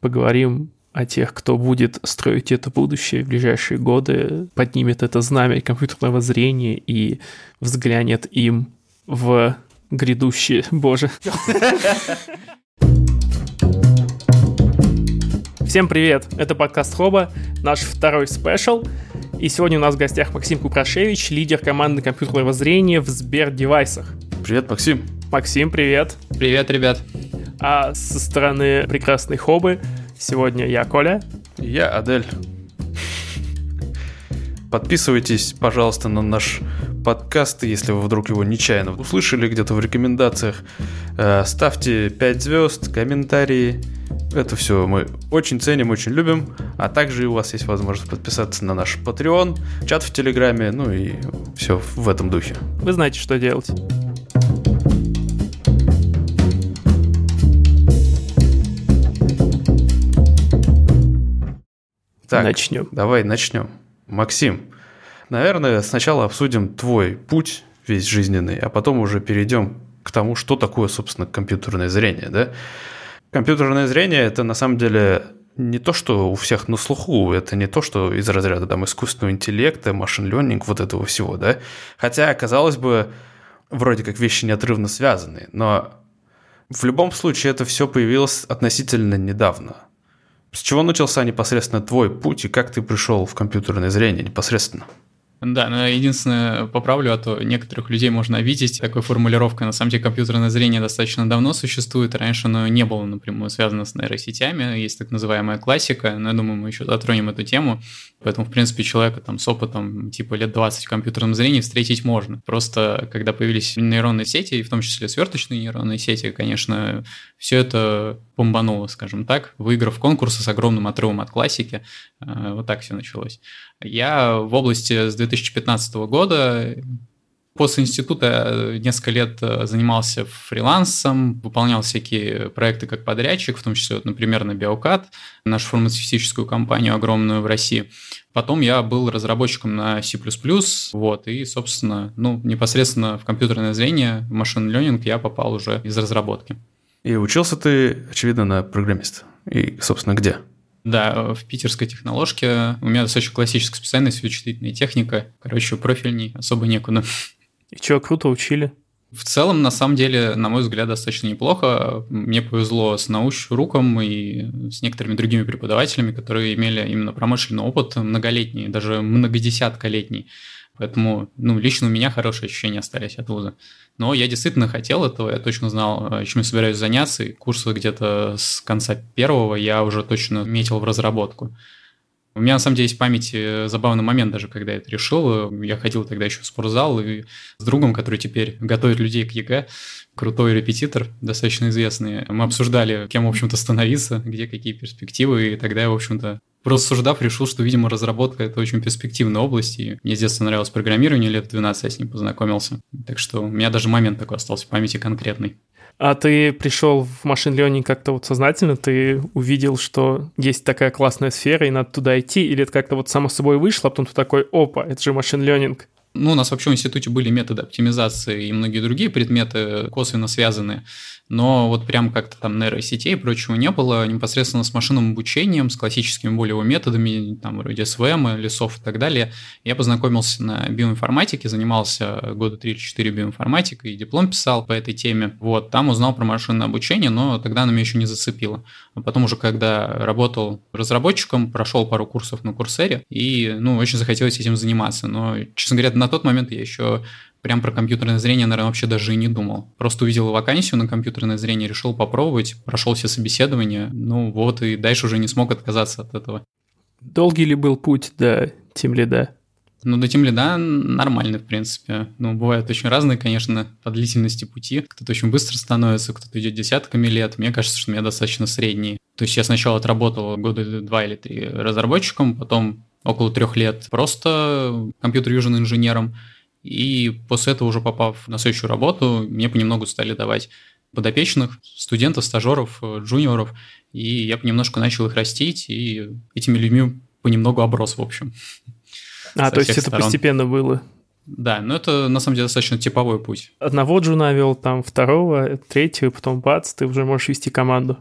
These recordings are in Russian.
Поговорим о тех, кто будет строить это будущее в ближайшие годы, поднимет это знамя компьютерного зрения и взглянет им в грядущее. Боже. Всем привет! Это подкаст Хоба, наш второй спешл. И сегодня у нас в гостях Максим Купрашевич, лидер команды компьютерного зрения в Сбер-девайсах. Привет, Максим. Максим, привет. Привет, ребят. А со стороны прекрасной Хобы сегодня я Коля. Я Адель. Подписывайтесь, пожалуйста, на наш подкаст, если вы вдруг его нечаянно услышали где-то в рекомендациях. Э, ставьте 5 звезд, комментарии. Это все мы очень ценим, очень любим. А также у вас есть возможность подписаться на наш Patreon, чат в Телеграме, ну и все в этом духе. Вы знаете, что делать. Так, начнем. Давай начнем. Максим, наверное, сначала обсудим твой путь весь жизненный, а потом уже перейдем к тому, что такое, собственно, компьютерное зрение, да? Компьютерное зрение – это на самом деле не то, что у всех на слуху, это не то, что из разряда там искусственного интеллекта, машин ленинг, вот этого всего, да? Хотя, казалось бы, вроде как вещи неотрывно связаны, но в любом случае это все появилось относительно недавно – с чего начался непосредственно твой путь и как ты пришел в компьютерное зрение непосредственно? Да, но единственное, поправлю, а то некоторых людей можно обидеть такой формулировкой. На самом деле компьютерное зрение достаточно давно существует, раньше оно не было напрямую связано с нейросетями, есть так называемая классика, но я думаю, мы еще затронем эту тему. Поэтому, в принципе, человека там с опытом типа лет 20 в компьютерном зрении встретить можно. Просто когда появились нейронные сети, и в том числе сверточные нейронные сети, конечно, все это бомбануло, скажем так, выиграв конкурсы с огромным отрывом от классики. Э, вот так все началось. Я в области с 2015 года После института э, несколько лет э, занимался фрилансом, выполнял всякие проекты как подрядчик, в том числе, вот, например, на Биокат, нашу фармацевтическую компанию огромную в России. Потом я был разработчиком на C++, вот, и, собственно, ну, непосредственно в компьютерное зрение, в машин ленинг я попал уже из разработки. И учился ты, очевидно, на программиста. И, собственно, где? Да, в питерской техноложке. У меня достаточно классическая специальность, вычислительная техника. Короче, профильней особо некуда. И что, круто учили? В целом, на самом деле, на мой взгляд, достаточно неплохо. Мне повезло с научруком и с некоторыми другими преподавателями, которые имели именно промышленный опыт многолетний, даже многодесятколетний. Поэтому, ну, лично у меня хорошие ощущения остались от вуза. Но я действительно хотел этого, я точно знал, чем я собираюсь заняться, и курсы где-то с конца первого я уже точно метил в разработку. У меня, на самом деле, есть в памяти забавный момент даже, когда я это решил. Я ходил тогда еще в спортзал и с другом, который теперь готовит людей к ЕГЭ, крутой репетитор, достаточно известный. Мы обсуждали, кем, в общем-то, становиться, где какие перспективы, и тогда я, в общем-то, Просто рассуждав, решил, что, видимо, разработка – это очень перспективная область, и мне с детства нравилось программирование, лет 12 я с ним познакомился. Так что у меня даже момент такой остался в памяти конкретный. А ты пришел в машин learning как-то вот сознательно, ты увидел, что есть такая классная сфера, и надо туда идти, или это как-то вот само собой вышло, а потом ты такой, опа, это же машин learning. Ну, у нас вообще в институте были методы оптимизации и многие другие предметы косвенно связаны но вот прям как-то там нейросетей и прочего не было, непосредственно с машинным обучением, с классическими более методами, там, вроде СВМ, лесов и так далее, я познакомился на биоинформатике, занимался года 3 или 4 биоинформатикой, и диплом писал по этой теме. Вот, там узнал про машинное обучение, но тогда оно меня еще не зацепило. А потом уже, когда работал разработчиком, прошел пару курсов на Курсере, и, ну, очень захотелось этим заниматься. Но, честно говоря, на тот момент я еще прям про компьютерное зрение, наверное, вообще даже и не думал. Просто увидел вакансию на компьютерное зрение, решил попробовать, прошел все собеседования, ну вот, и дальше уже не смог отказаться от этого. Долгий ли был путь до Тимлида? Ну, до Тимлида нормальный, в принципе. Ну, бывают очень разные, конечно, по длительности пути. Кто-то очень быстро становится, кто-то идет десятками лет. Мне кажется, что у меня достаточно средний. То есть я сначала отработал года два или три разработчиком, потом около трех лет просто компьютер-южен инженером, и после этого уже попав на следующую работу, мне понемногу стали давать подопечных, студентов, стажеров, э, джуниоров, и я понемножку начал их растить, и этими людьми понемногу оброс, в общем. А, то есть это сторон. постепенно было? Да, но это на самом деле достаточно типовой путь. Одного джуна вел, там второго, третьего, потом бац, ты уже можешь вести команду.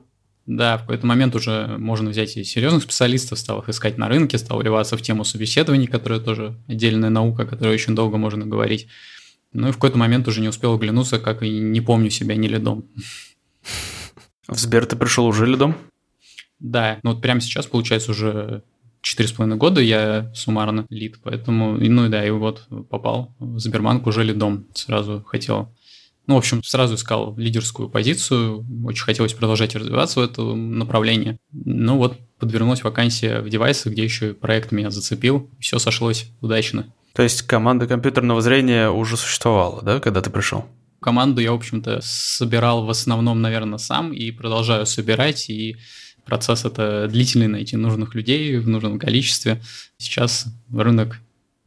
Да, в какой-то момент уже можно взять и серьезных специалистов, стал их искать на рынке, стал вливаться в тему собеседований, которая тоже отдельная наука, о которой очень долго можно говорить. Ну и в какой-то момент уже не успел оглянуться, как и не помню себя ни лидом. В Сбер ты пришел уже лидом? Да, ну вот прямо сейчас, получается, уже четыре с половиной года я суммарно лид, поэтому, ну и да, и вот попал в Сбербанк уже лидом, сразу хотел ну, в общем, сразу искал лидерскую позицию, очень хотелось продолжать развиваться в этом направлении. Ну вот, подвернулась вакансия в девайсах, где еще проект меня зацепил, все сошлось удачно. То есть команда компьютерного зрения уже существовала, да, когда ты пришел? Команду я, в общем-то, собирал в основном, наверное, сам и продолжаю собирать, и процесс это длительный, найти нужных людей в нужном количестве. Сейчас рынок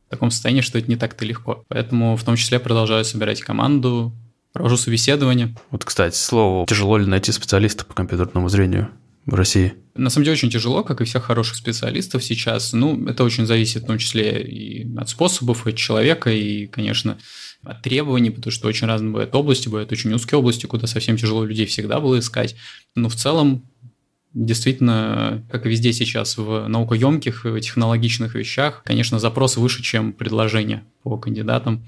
в таком состоянии, что это не так-то легко. Поэтому в том числе продолжаю собирать команду, провожу собеседование. Вот, кстати, слово, тяжело ли найти специалиста по компьютерному зрению в России? На самом деле очень тяжело, как и всех хороших специалистов сейчас. Ну, это очень зависит в том числе и от способов, от человека, и, конечно, от требований, потому что очень разные бывают области, бывают очень узкие области, куда совсем тяжело людей всегда было искать. Но в целом Действительно, как и везде сейчас в наукоемких, технологичных вещах, конечно, запрос выше, чем предложение по кандидатам.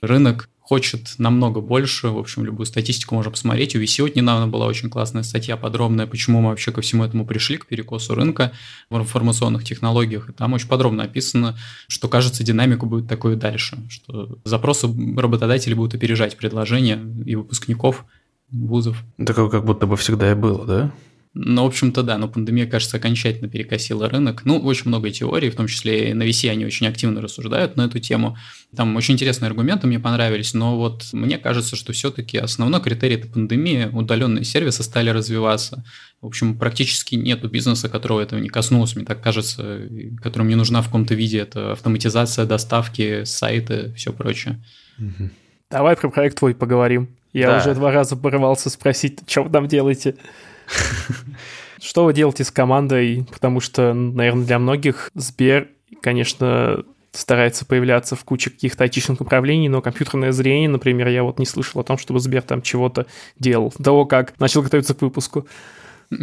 Рынок хочет намного больше. В общем, любую статистику можно посмотреть. У VC недавно была очень классная статья подробная, почему мы вообще ко всему этому пришли, к перекосу рынка в информационных технологиях. И там очень подробно описано, что, кажется, динамика будет такой дальше, что запросы работодателей будут опережать предложения и выпускников вузов. Такое как будто бы всегда и было, да? Ну, в общем-то, да, но пандемия, кажется, окончательно перекосила рынок. Ну, очень много теорий, в том числе и на VC они очень активно рассуждают на эту тему. Там очень интересные аргументы мне понравились, но вот мне кажется, что все-таки основной критерий это пандемия, удаленные сервисы стали развиваться. В общем, практически нету бизнеса, которого этого не коснулось, мне так кажется, которому не нужна в каком-то виде. Это автоматизация доставки, сайты, все прочее. Давай про проект твой поговорим. Я да. уже два раза порывался спросить, что вы там делаете. Что вы делаете с командой? Потому что, наверное, для многих Сбер, конечно, старается появляться в куче каких-то айтишных направлений, но компьютерное зрение, например, я вот не слышал о том, чтобы Сбер там чего-то делал. До того, как начал готовиться к выпуску.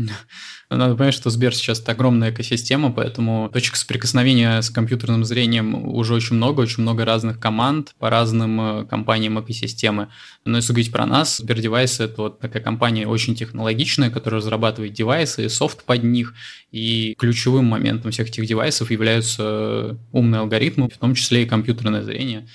Надо понять, что Сбер сейчас это огромная экосистема, поэтому точек соприкосновения с компьютерным зрением уже очень много, очень много разных команд по разным э, компаниям экосистемы. Но если говорить про нас, Сбер Девайсы это вот такая компания очень технологичная, которая разрабатывает девайсы и софт под них, и ключевым моментом всех этих девайсов являются умные алгоритмы, в том числе и компьютерное зрение.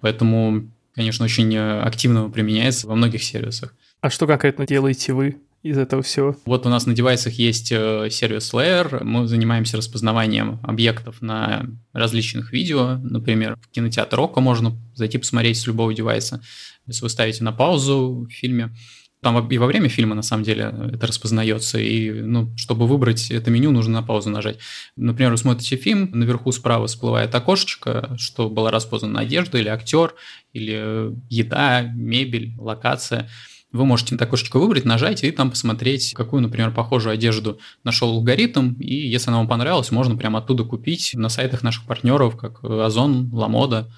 Поэтому, конечно, очень э, активно применяется во многих сервисах. А что конкретно делаете вы? Из этого всего? Вот у нас на девайсах есть э, сервис Layer, мы занимаемся распознаванием объектов на различных видео, например, в кинотеатр Ока можно зайти посмотреть с любого девайса, если вы ставите на паузу в фильме, там и во время фильма, на самом деле, это распознается. И, ну, чтобы выбрать это меню, нужно на паузу нажать. Например, вы смотрите фильм, наверху справа всплывает окошечко, что была распознана одежда или актер, или еда, мебель, локация – вы можете это окошечко выбрать, нажать и там посмотреть, какую, например, похожую одежду нашел алгоритм, и если она вам понравилась, можно прямо оттуда купить на сайтах наших партнеров, как Озон, Ламода.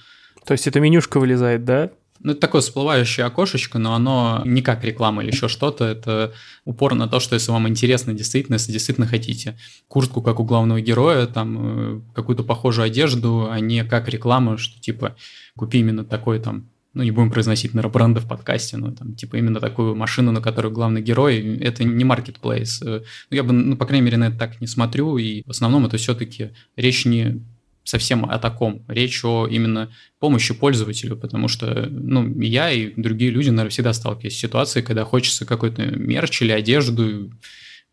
То есть это менюшка вылезает, да? Ну, это такое всплывающее окошечко, но оно не как реклама или еще что-то. Это упор на то, что если вам интересно действительно, если действительно хотите куртку, как у главного героя, там, э, какую-то похожую одежду, а не как реклама, что типа купи именно такой там ну, не будем произносить, бренды в подкасте, но там, типа, именно такую машину, на которой главный герой, это не маркетплейс. Э, ну, я бы, ну, по крайней мере, на это так не смотрю, и в основном это все-таки речь не совсем о таком. Речь о именно помощи пользователю, потому что, ну, я и другие люди, наверное, всегда сталкивались с ситуацией, когда хочется какой-то мерч или одежду,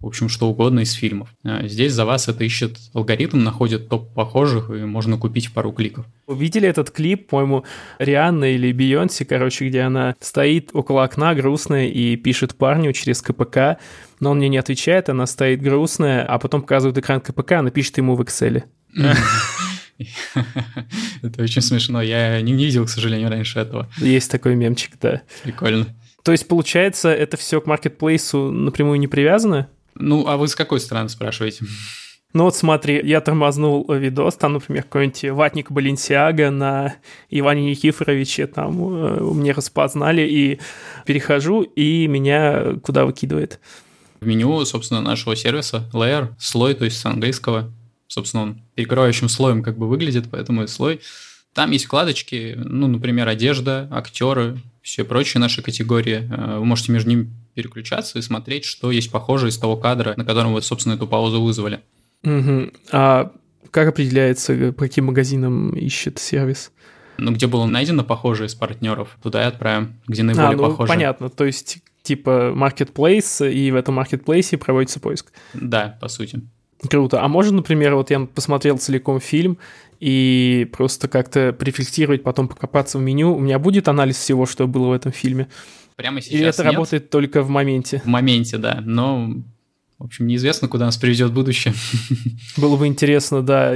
в общем, что угодно из фильмов. А здесь за вас это ищет алгоритм, находит топ похожих, и можно купить в пару кликов. Видели этот клип, по-моему, Рианна или Бейонси, короче, где она стоит около окна грустная и пишет парню через КПК, но он мне не отвечает, она стоит грустная, а потом показывает экран КПК, она пишет ему в Excel. Это очень смешно. Я не видел, к сожалению, раньше этого. Есть такой мемчик, да. Прикольно. То есть, получается, это все к маркетплейсу напрямую не привязано? Ну, а вы с какой стороны спрашиваете? Ну вот смотри, я тормознул видос, там, например, какой-нибудь ватник Баленсиага на Иване Никифоровиче, там э, мне распознали, и перехожу, и меня куда выкидывает? в меню, собственно, нашего сервиса layer, слой, то есть с английского. Собственно, он перекрывающим слоем как бы выглядит, поэтому и слой. Там есть вкладочки, ну, например, одежда, актеры, все прочие наши категории. Э, вы можете между ними переключаться и смотреть, что есть похожее из того кадра, на котором вы, собственно, эту паузу вызвали. Угу. А как определяется, по каким магазинам ищет сервис? Ну, где было найдено похожее из партнеров, туда и отправим, где наиболее а, ну, похоже. понятно, то есть типа marketplace, и в этом marketplace проводится поиск. Да, по сути. Круто. А можно, например, вот я посмотрел целиком фильм и просто как-то префиксировать, потом покопаться в меню. У меня будет анализ всего, что было в этом фильме? Прямо сейчас Или это нет? работает только в моменте? В моменте, да. Но, в общем, неизвестно, куда нас приведет будущее. Было бы интересно, да,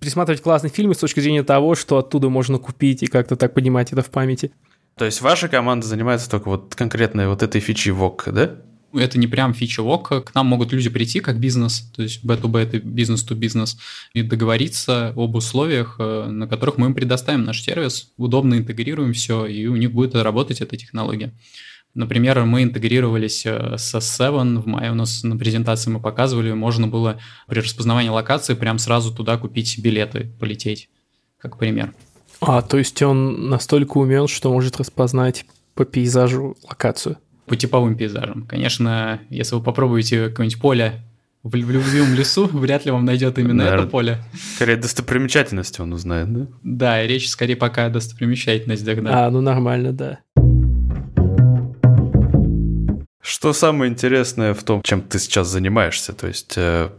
присматривать классные фильмы с точки зрения того, что оттуда можно купить и как-то так понимать это в памяти. То есть ваша команда занимается только вот конкретной вот этой фичи ВОК, да? Это не прям фича ВОК. К нам могут люди прийти как бизнес, то есть B2B это бизнес-to-бизнес, и договориться об условиях, э, на которых мы им предоставим наш сервис, удобно интегрируем все, и у них будет работать эта технология. Например, мы интегрировались э, со Seven, в мае у нас на презентации мы показывали, можно было при распознавании локации прям сразу туда купить билеты, полететь, как пример. А, то есть он настолько умен, что может распознать по пейзажу локацию? По типовым пейзажам. Конечно, если вы попробуете какое-нибудь поле в, в любимом лесу, вряд ли вам найдет именно Наверное, это поле. Скорее достопримечательности он узнает, да? Да, и речь скорее пока о достопримечательностях, да. А, ну нормально, да. Что самое интересное в том, чем ты сейчас занимаешься? То есть э,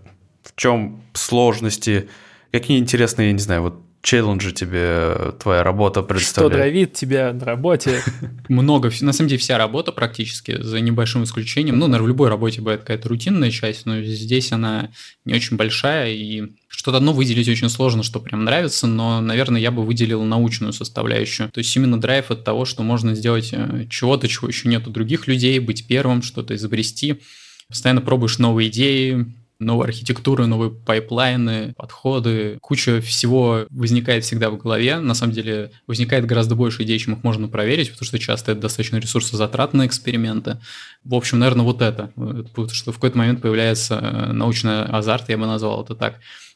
в чем сложности, какие интересные, я не знаю, вот челленджи тебе твоя работа представляет? Что дровит тебя на работе? Много. На самом деле вся работа практически, за небольшим исключением. Ну, наверное, в любой работе бывает какая-то рутинная часть, но здесь она не очень большая, и что-то одно выделить очень сложно, что прям нравится, но, наверное, я бы выделил научную составляющую. То есть именно драйв от того, что можно сделать э, чего-то, чего еще нет у других людей, быть первым, что-то изобрести. Постоянно пробуешь новые идеи, новые архитектуры, новые пайплайны, подходы. Куча всего возникает всегда в голове. На самом деле возникает гораздо больше идей, чем их можно проверить, потому что часто это достаточно ресурсозатратные эксперименты. В общем, наверное, вот это. Потому что в какой-то момент появляется э, научный азарт, я бы назвал это так.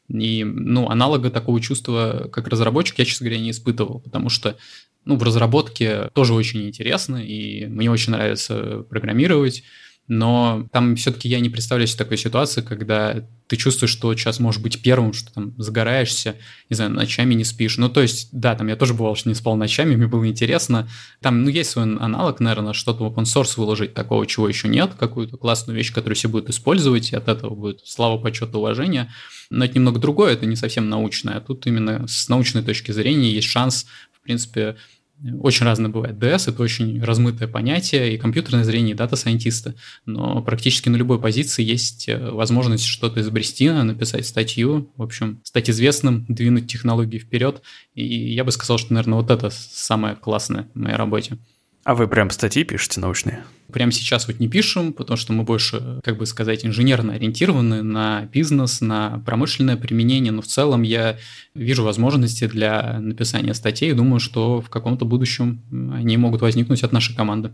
И, ну, аналога такого чувства, как разработчик, я, честно говоря, не испытывал, потому что ну, в разработке тоже очень интересно, и мне очень нравится программировать, но там все-таки я не представляю себе такой ситуации, когда ты чувствуешь, что сейчас можешь быть первым, что там загораешься, не знаю, ночами не спишь. Ну, то есть, да, там я тоже бывал, что не спал ночами, мне было интересно. Там, ну, есть свой аналог, наверное, что-то в open source выложить такого, чего еще нет, какую-то классную вещь, которую все будут использовать, и от этого будет слава, почет, уважение. Но это немного другое, это не совсем научное. А тут именно с научной точки зрения есть шанс, в принципе, очень разное бывает. DS — это очень размытое понятие, и компьютерное зрение, и дата-сайентисты. Но практически на любой позиции есть э, возможность что-то изобрести, написать статью, в общем, стать известным, двинуть технологии вперед. И я бы сказал, что, наверное, вот это самое классное в моей работе. А вы прям статьи пишете научные? Прямо сейчас вот не пишем, потому что мы больше, как бы сказать, инженерно ориентированы на бизнес, на промышленное применение, но в целом я вижу возможности для написания статей и думаю, что в каком-то будущем они могут возникнуть от нашей команды.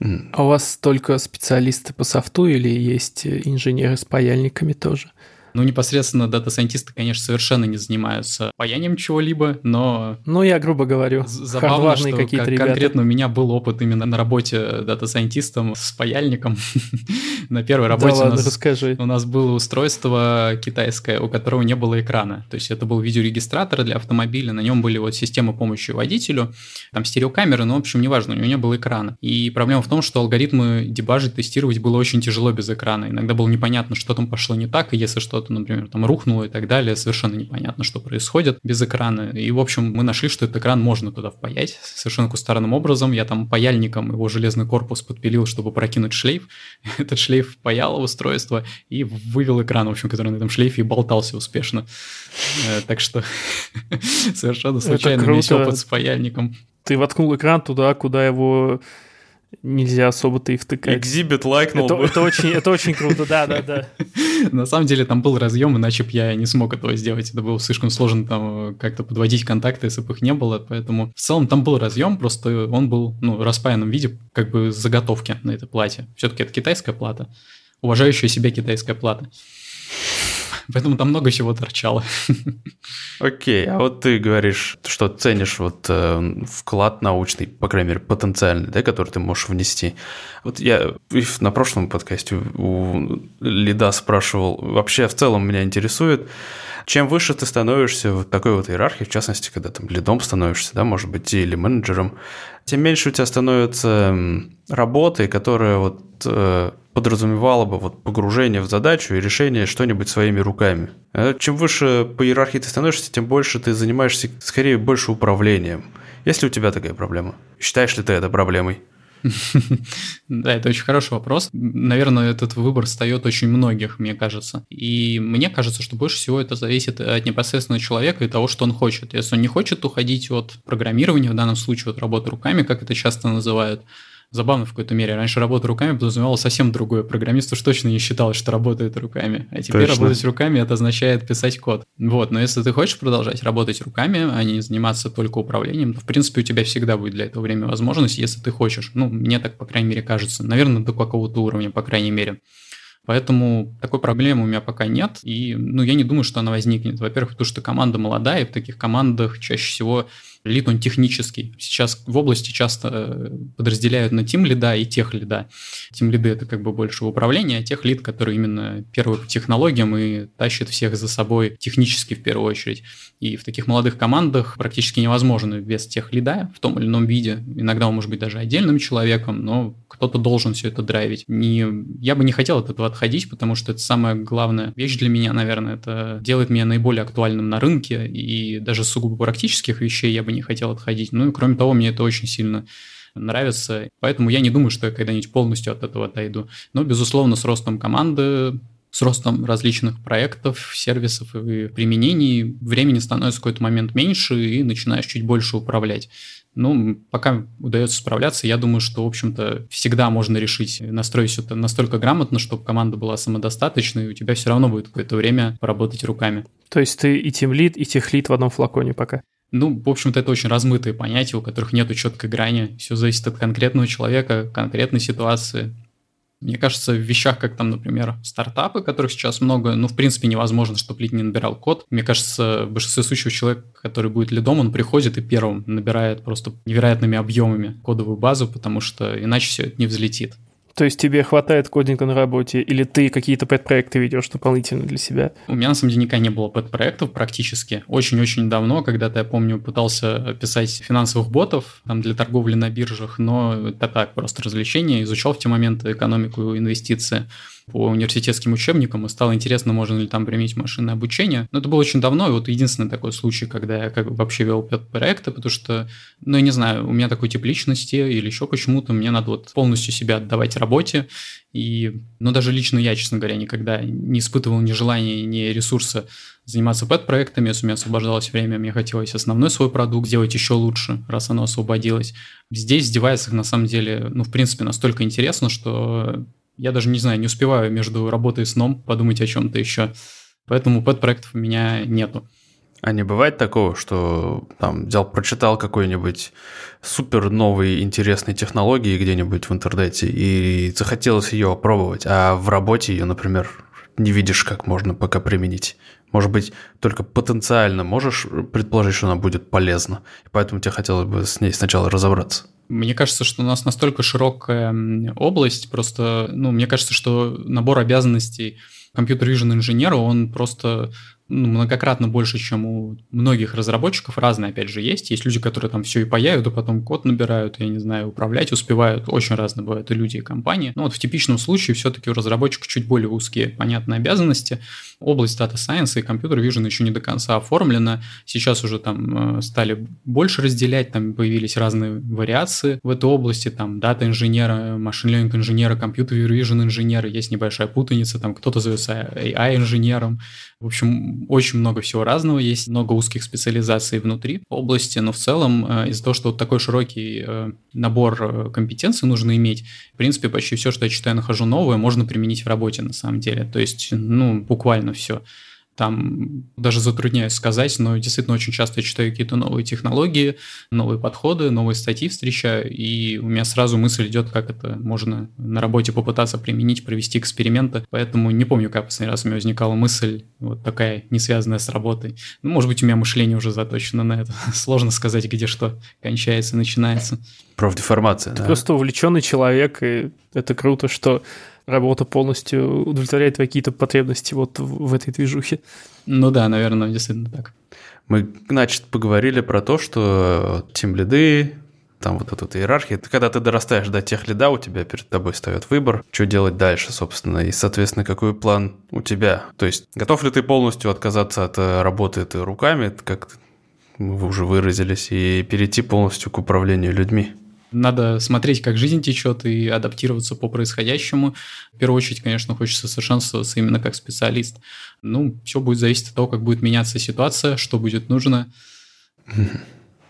А у вас только специалисты по софту или есть инженеры с паяльниками тоже? Ну, непосредственно дата-сайентисты, конечно, совершенно не занимаются паянием чего-либо, но... Ну, я грубо говорю, забавно, что какие-то ребята. конкретно у меня был опыт именно на работе дата-сайентистом с паяльником. на первой работе да у, нас, расскажи. у нас было устройство китайское, у которого не было экрана. То есть это был видеорегистратор для автомобиля, на нем были вот системы помощи водителю, там стереокамеры, но, в общем, неважно, у него не было экрана. И проблема в том, что алгоритмы дебажить, тестировать было очень тяжело без экрана. Иногда было непонятно, что там пошло не так, и если что что-то, например, там рухнуло и так далее, совершенно непонятно, что происходит без экрана. И, в общем, мы нашли, что этот экран можно туда впаять совершенно кустарным образом. Я там паяльником его железный корпус подпилил, чтобы прокинуть шлейф. Этот шлейф паял устройство и вывел экран, в общем, который на этом шлейфе и болтался успешно. Э, так что совершенно случайно весь опыт с паяльником. Ты воткнул экран туда, куда его нельзя особо-то и втыкать. Экзибит лайкнул это, это, очень, это очень круто, да-да-да. На самом деле там был разъем, иначе бы я не смог этого сделать. Это было слишком сложно там как-то подводить контакты, если бы их не было. Поэтому в целом там был разъем, просто он был ну, в распаянном виде, как бы заготовки на этой плате. Все-таки это китайская плата уважающая себя китайская плата. Поэтому там много всего торчало. Окей, а вот ты говоришь, что ценишь вот э, вклад научный, по крайней мере, потенциальный, да, который ты можешь внести. Вот я на прошлом подкасте у Лида спрашивал, вообще в целом меня интересует, чем выше ты становишься в такой вот иерархии, в частности, когда там лидом становишься, да, может быть, или менеджером, тем меньше у тебя становится работы, которая вот э, подразумевало бы вот погружение в задачу и решение что-нибудь своими руками. А чем выше по иерархии ты становишься, тем больше ты занимаешься, скорее, больше управлением. Есть ли у тебя такая проблема? Считаешь ли ты это проблемой? Да, это очень хороший вопрос. Наверное, этот выбор встает очень многих, мне кажется. И мне кажется, что больше всего это зависит от непосредственно человека и того, что он хочет. Если он не хочет уходить от программирования, в данном случае от работы руками, как это часто называют, забавно в какой-то мере. Раньше работа руками подразумевала совсем другое. Программист уж точно не считал, что работает руками. А теперь точно. работать руками это означает писать код. Вот, но если ты хочешь продолжать работать руками, а не заниматься только управлением, то в принципе у тебя всегда будет для этого время возможность, если ты хочешь. Ну, мне так, по крайней мере, кажется. Наверное, до какого-то уровня, по крайней мере. Поэтому такой проблемы у меня пока нет, и ну, я не думаю, что она возникнет. Во-первых, потому что команда молодая, и в таких командах чаще всего лид он технический. Сейчас в области часто э, подразделяют на тим лида и тех лида. Тим лиды это как бы больше управление, а тех лид, который именно первый по технологиям и тащит всех за собой технически в первую очередь. И в таких молодых командах практически невозможно без тех лида в том или ином виде. Иногда он может быть даже отдельным человеком, но кто-то должен все это драйвить. Не, я бы не хотел от этого отходить, потому что это самая главная вещь для меня, наверное, это делает меня наиболее актуальным на рынке, и даже сугубо практических вещей я бы не хотел отходить. Ну и кроме того, мне это очень сильно нравится. Поэтому я не думаю, что я когда-нибудь полностью от этого отойду. Но, безусловно, с ростом команды, с ростом различных проектов, сервисов и применений времени становится в какой-то момент меньше и начинаешь чуть больше управлять. Ну, пока удается справляться, я думаю, что, в общем-то, всегда можно решить настроить все это настолько грамотно, чтобы команда была самодостаточной, и у тебя все равно будет какое-то время поработать руками. То есть ты и тимлит, и техлит в одном флаконе пока? Ну, в общем-то, это очень размытые понятия, у которых нет четкой грани. Все зависит от конкретного человека, конкретной ситуации. Мне кажется, в вещах, как там, например, стартапы, которых сейчас много, ну, в принципе, невозможно, чтобы лид не набирал код. Мне кажется, в большинстве случаев человек, который будет лидом, он приходит и первым набирает просто невероятными объемами кодовую базу, потому что иначе все это не взлетит. То есть тебе хватает кодинга на работе, или ты какие-то пэт-проекты ведешь дополнительно для себя? У меня на самом деле никогда не было пэт-проектов практически. Очень-очень давно, когда-то, я помню, пытался писать финансовых ботов там, для торговли на биржах, но это так, просто развлечение. Изучал в те моменты экономику инвестиции по университетским учебникам, и стало интересно, можно ли там применить машинное обучение. Но это было очень давно, и вот единственный такой случай, когда я как бы вообще вел проекты, потому что, ну, я не знаю, у меня такой тип личности или еще почему-то мне надо вот полностью себя отдавать работе, и, ну, даже лично я, честно говоря, никогда не испытывал ни желания, ни ресурса заниматься пэт-проектами, если у меня освобождалось время, мне хотелось основной свой продукт сделать еще лучше, раз оно освободилось. Здесь в девайсах, на самом деле, ну, в принципе, настолько интересно, что я даже не знаю, не успеваю между работой и сном подумать о чем-то еще. Поэтому пэт-проектов у меня нету. А не бывает такого, что там взял, прочитал какой-нибудь супер новый интересной технологии где-нибудь в интернете и захотелось ее опробовать, а в работе ее, например, не видишь, как можно пока применить. Может быть, только потенциально можешь предположить, что она будет полезна, и поэтому тебе хотелось бы с ней сначала разобраться. Мне кажется, что у нас настолько широкая область, просто, ну, мне кажется, что набор обязанностей компьютер-вижен инженера, он просто ну, многократно больше, чем у многих разработчиков. Разные, опять же, есть. Есть люди, которые там все и паяют, а потом код набирают, я не знаю, управлять успевают. Очень разные бывают и люди, и компании. Но вот в типичном случае все-таки у разработчика чуть более узкие, понятные обязанности. Область Data Science и Computer Vision еще не до конца оформлена. Сейчас уже там э, стали больше разделять, там появились разные вариации в этой области. Там дата инженера, машин learning инженера, Computer Vision инженера. Есть небольшая путаница, там кто-то зовется AI инженером. В общем, очень много всего разного, есть много узких специализаций внутри области, но в целом э, из-за того, что вот такой широкий э, набор э, компетенций нужно иметь, в принципе, почти все, что я читаю, нахожу новое, можно применить в работе на самом деле. То есть, ну, буквально все. Там даже затрудняюсь сказать, но действительно очень часто я читаю какие-то новые технологии, новые подходы, новые статьи встречаю, и у меня сразу мысль идет, как это можно на работе попытаться применить, провести эксперименты. Поэтому не помню, как последний раз у меня возникала мысль вот такая, не связанная с работой. Ну, может быть, у меня мышление уже заточено на это. Сложно сказать, где что кончается, начинается. Профдеформация, Ты да? просто увлеченный человек, и это круто, что работа полностью удовлетворяет какие-то потребности вот в, в этой движухе. Ну да, наверное, действительно так. Мы, значит, поговорили про то, что тем лиды, там вот эта вот иерархия. Когда ты дорастаешь до тех лида, у тебя перед тобой встает выбор, что делать дальше, собственно, и, соответственно, какой план у тебя. То есть, готов ли ты полностью отказаться от э, работы этой руками, как вы уже выразились, и перейти полностью к управлению людьми? Надо смотреть, как жизнь течет и адаптироваться по происходящему. В первую очередь, конечно, хочется совершенствоваться именно как специалист. Ну, все будет зависеть от того, как будет меняться ситуация, что будет нужно.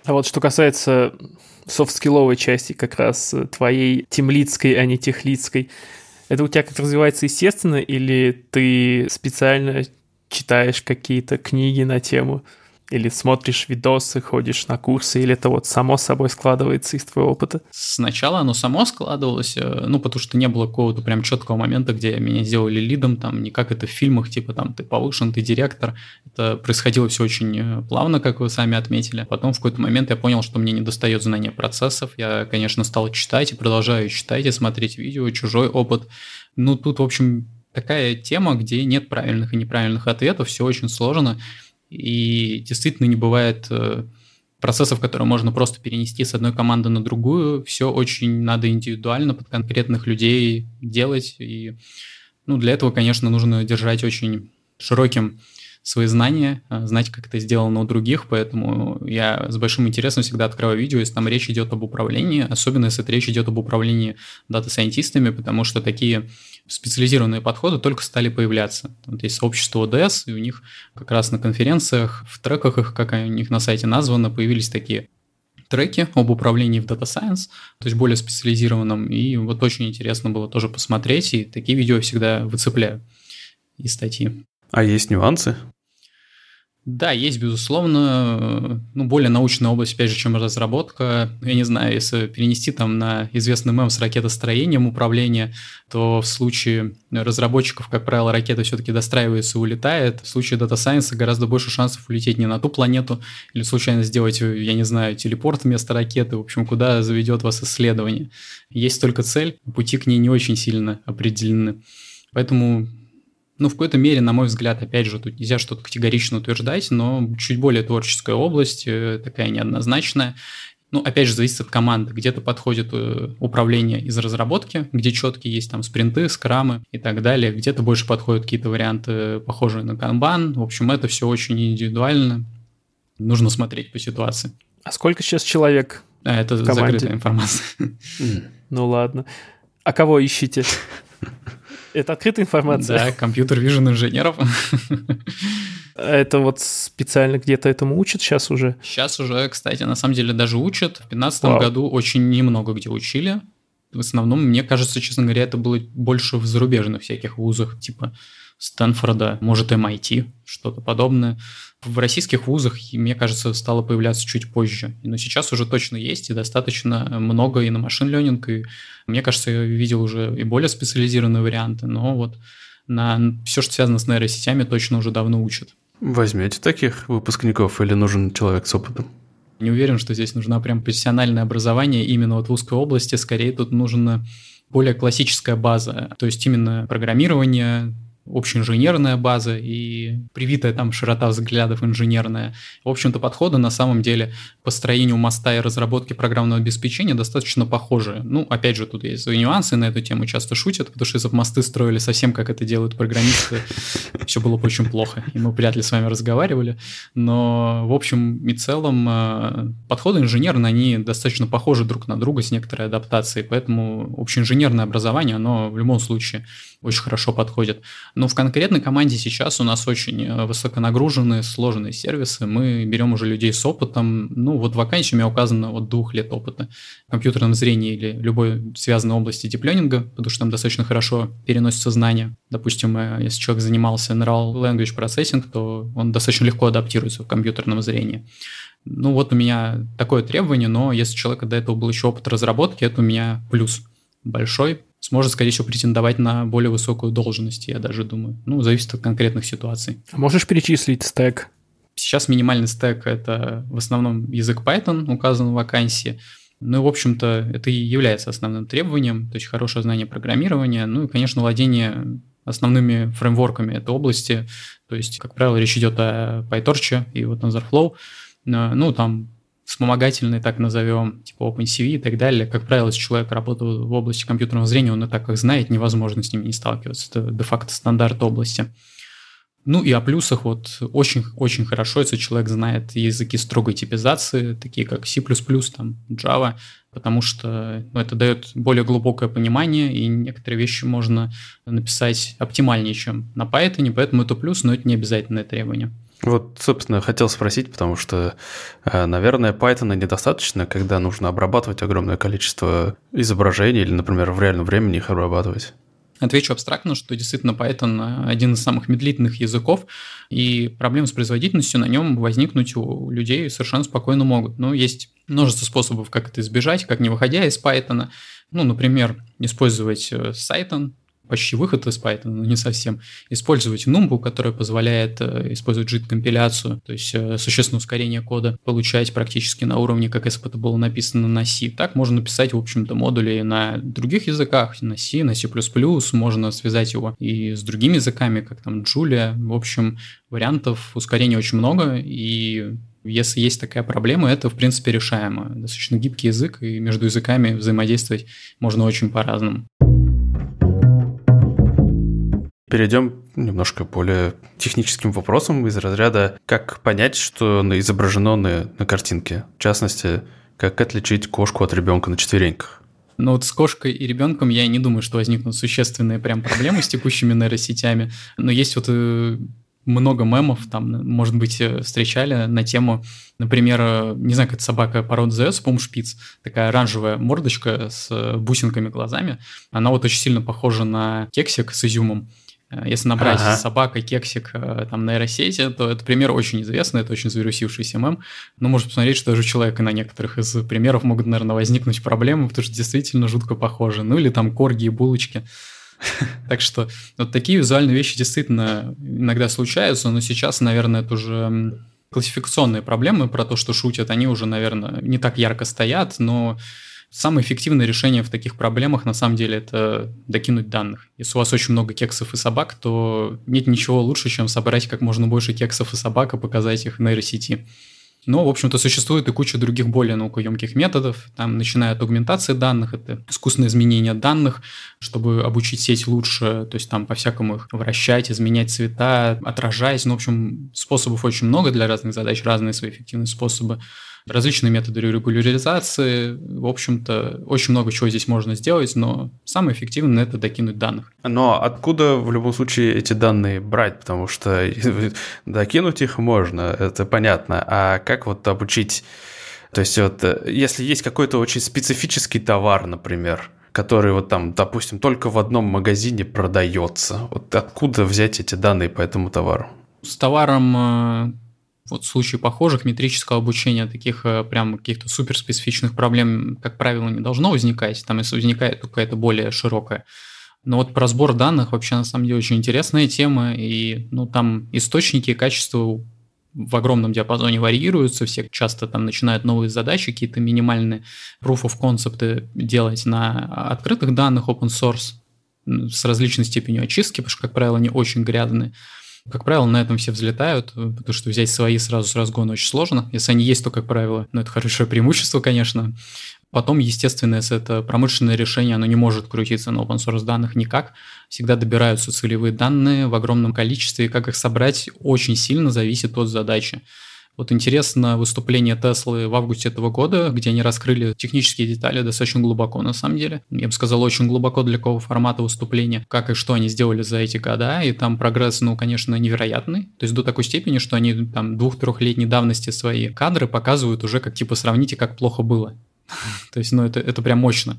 А вот что касается софт-скилловой части как раз твоей темлицкой, а не техлицкой, это у тебя как развивается естественно, или ты специально читаешь какие-то книги на тему? Или смотришь видосы, ходишь на курсы, или это вот само собой складывается из твоего опыта? Сначала оно само складывалось, э, ну, потому что не было какого-то прям четкого момента, где меня сделали лидом, там, не как это в фильмах, типа, там, ты повышен, ты директор. Это происходило все очень э, плавно, как вы сами отметили. Потом в какой-то момент я понял, что мне не достает знания процессов. Я, конечно, стал читать и продолжаю читать и смотреть видео, чужой опыт. Ну, тут, в общем, такая тема, где нет правильных и неправильных ответов, все очень сложно. И действительно не бывает э, процессов, которые можно просто перенести с одной команды на другую. Все очень надо индивидуально под конкретных людей делать. И ну, для этого, конечно, нужно держать очень широким свои знания, э, знать, как это сделано у других, поэтому я с большим интересом всегда открываю видео, если там речь идет об управлении, особенно если речь идет об управлении дата-сайентистами, потому что такие специализированные подходы только стали появляться. Вот есть сообщество ODS, и у них как раз на конференциях, в треках их, как у них на сайте названо, появились такие треки об управлении в Data Science, то есть более специализированном, и вот очень интересно было тоже посмотреть, и такие видео всегда выцепляю из статьи. А есть нюансы? Да, есть, безусловно, ну, более научная область, опять же, чем разработка. Я не знаю, если перенести там на известный мем с ракетостроением управления, то в случае разработчиков, как правило, ракета все-таки достраивается и улетает. В случае Data Science гораздо больше шансов улететь не на ту планету или случайно сделать, я не знаю, телепорт вместо ракеты, в общем, куда заведет вас исследование. Есть только цель, пути к ней не очень сильно определены. Поэтому ну, в какой-то мере, на мой взгляд, опять же, тут нельзя что-то категорично утверждать, но чуть более творческая область, э, такая неоднозначная. Ну, опять же, зависит от команды. Где-то подходит э, управление из разработки, где четкие есть там спринты, скрамы и так далее. Где-то больше подходят какие-то варианты, похожие на канбан. В общем, это все очень индивидуально. Нужно смотреть по ситуации. А сколько сейчас человек? А, это закрытая информация. Ну ладно. А кого ищите? Это открытая информация? Да, компьютер вижен инженеров. Это вот специально где-то этому учат сейчас уже? Сейчас уже, кстати, на самом деле даже учат. В 2015 году очень немного где учили. В основном, мне кажется, честно говоря, это было больше в зарубежных всяких вузах, типа Стэнфорда, может, MIT, что-то подобное. В российских вузах, мне кажется, стало появляться чуть позже. Но сейчас уже точно есть и достаточно много и на машин ленинг, и мне кажется, я видел уже и более специализированные варианты, но вот на все, что связано с нейросетями, точно уже давно учат. Возьмете таких выпускников или нужен человек с опытом? Не уверен, что здесь нужно прям профессиональное образование именно вот в узкой области. Скорее тут нужна более классическая база, то есть именно программирование, общеинженерная база и привитая там широта взглядов инженерная. В общем-то, подходы на самом деле по строению моста и разработке программного обеспечения достаточно похожи. Ну, опять же, тут есть свои нюансы на эту тему, часто шутят, потому что если бы мосты строили совсем как это делают программисты, все было бы очень плохо, и мы вряд ли с вами разговаривали. Но, в общем и целом, э, подходы инженерные, они достаточно похожи друг на друга с некоторой адаптацией, поэтому общеинженерное образование, оно в любом случае очень хорошо подходит. Но в конкретной команде сейчас у нас очень э, высоконагруженные, сложные сервисы. Мы берем уже людей с опытом. Ну, вот в вакансии у меня указано от двух лет опыта в компьютерном зрении или любой связанной области диплёнинга, потому что там достаточно хорошо переносятся знания. Допустим, э, если человек занимался Neural Language Processing, то он достаточно легко адаптируется в компьютерном зрении. Ну, вот у меня такое требование, но если у человека до этого был еще опыт разработки, это у меня плюс большой, сможет, скорее всего, претендовать на более высокую должность, я даже думаю. Ну, зависит от конкретных ситуаций. А можешь перечислить стек? Сейчас минимальный стек — это в основном язык Python, указан в вакансии. Ну, в общем-то, это и является основным требованием, то есть хорошее знание программирования, ну и, конечно, владение основными фреймворками этой области. То есть, как правило, речь идет о PyTorch и вот TensorFlow. Ну, там вспомогательные, так назовем, типа OpenCV и так далее. Как правило, если человек работает в области компьютерного зрения, он и так как знает, невозможно с ними не сталкиваться. Это де-факто стандарт области. Ну и о плюсах вот очень-очень хорошо, если человек знает языки строгой типизации, такие как C++, там, Java, потому что ну, это дает более глубокое понимание, и некоторые вещи можно написать оптимальнее, чем на Python, поэтому это плюс, но это не обязательное требование. Вот, собственно, хотел спросить, потому что, э, наверное, Python недостаточно, когда нужно обрабатывать огромное количество изображений или, например, в реальном времени их обрабатывать. Отвечу абстрактно, что действительно Python один из самых медлительных языков, и проблемы с производительностью на нем возникнуть у людей совершенно спокойно могут. Но есть множество способов, как это избежать, как не выходя из Python. Ну, например, использовать Cython, э, почти выход из Python, но не совсем, использовать Numbu, которая позволяет э, использовать JIT-компиляцию, то есть э, существенное ускорение кода получать практически на уровне, как если бы это было написано на C. Так можно написать, в общем-то, модули на других языках, на C, на C++, можно связать его и с другими языками, как там Julia. В общем, вариантов ускорения очень много, и если есть такая проблема, это, в принципе, решаемо. Достаточно гибкий язык, и между языками взаимодействовать можно очень по-разному перейдем немножко более техническим вопросом из разряда, как понять, что изображено на, на картинке. В частности, как отличить кошку от ребенка на четвереньках. Ну вот с кошкой и ребенком я не думаю, что возникнут существенные прям проблемы с текущими нейросетями. Но есть вот э, много мемов, там, может быть, э, встречали на тему, например, э, не знаю, как это собака породы ЗС, по шпиц, такая оранжевая мордочка с бусинками глазами. Она вот очень сильно похожа на кексик с изюмом. Э, если набрать ага. собака, кексик э, там нейросети, то это пример очень известный, это очень завирусившийся мем. Но можно посмотреть, что даже у человека на некоторых из примеров могут, наверное, возникнуть проблемы, потому что действительно жутко похожи. Ну или там корги и булочки. Так что вот такие визуальные вещи действительно иногда случаются, но сейчас, наверное, это уже классификационные проблемы про то, что шутят, они уже, наверное, не так ярко стоят, но Самое эффективное решение в таких проблемах, на самом деле, это докинуть данных. Если у вас очень много кексов и собак, то нет ничего лучше, чем собрать как можно больше кексов и собак и показать их в нейросети. Но, в общем-то, существует и куча других более наукоемких методов, там, начиная от аугментации данных, это искусственное изменение данных, чтобы обучить сеть лучше, то есть там по-всякому их вращать, изменять цвета, отражать. Ну, в общем, способов очень много для разных задач, разные свои эффективные способы различные методы регуляризации. В общем-то, очень много чего здесь можно сделать, но самое эффективное – это докинуть данных. Но откуда в любом случае эти данные брать? Потому что докинуть их можно, это понятно. А как вот обучить? То есть вот если есть какой-то очень специфический товар, например, который вот там, допустим, только в одном магазине продается, вот откуда взять эти данные по этому товару? С товаром э, вот в случае похожих метрического обучения таких э, прям каких-то суперспецифичных проблем, как правило, не должно возникать. Там, если возникает, то какая-то более широкая. Но вот про сбор данных вообще на самом деле очень интересная тема, и ну, там источники и качество в огромном диапазоне варьируются, все часто там начинают новые задачи, какие-то минимальные proof of concept делать на открытых данных open source с различной степенью очистки, потому что, как правило, они очень грязные. Как правило, на этом все взлетают, э, потому что взять свои сразу с разгона очень сложно. Если они есть, то, как правило, ну, это хорошее преимущество, конечно. Потом, естественно, если это промышленное решение, оно не может крутиться на open source данных никак. Всегда добираются целевые данные в огромном количестве, и как их собрать очень сильно зависит от задачи. Вот интересно выступление Теслы в августе этого года, где они раскрыли технические детали достаточно глубоко, на самом деле. Я бы сказал, очень глубоко для какого формата выступления, как и что они сделали за эти года, и там прогресс, ну, конечно, невероятный. То есть до такой степени, что они там двух-трехлетней давности свои кадры показывают уже как, типа, сравните, как плохо было. То есть, ну, это, это прям мощно.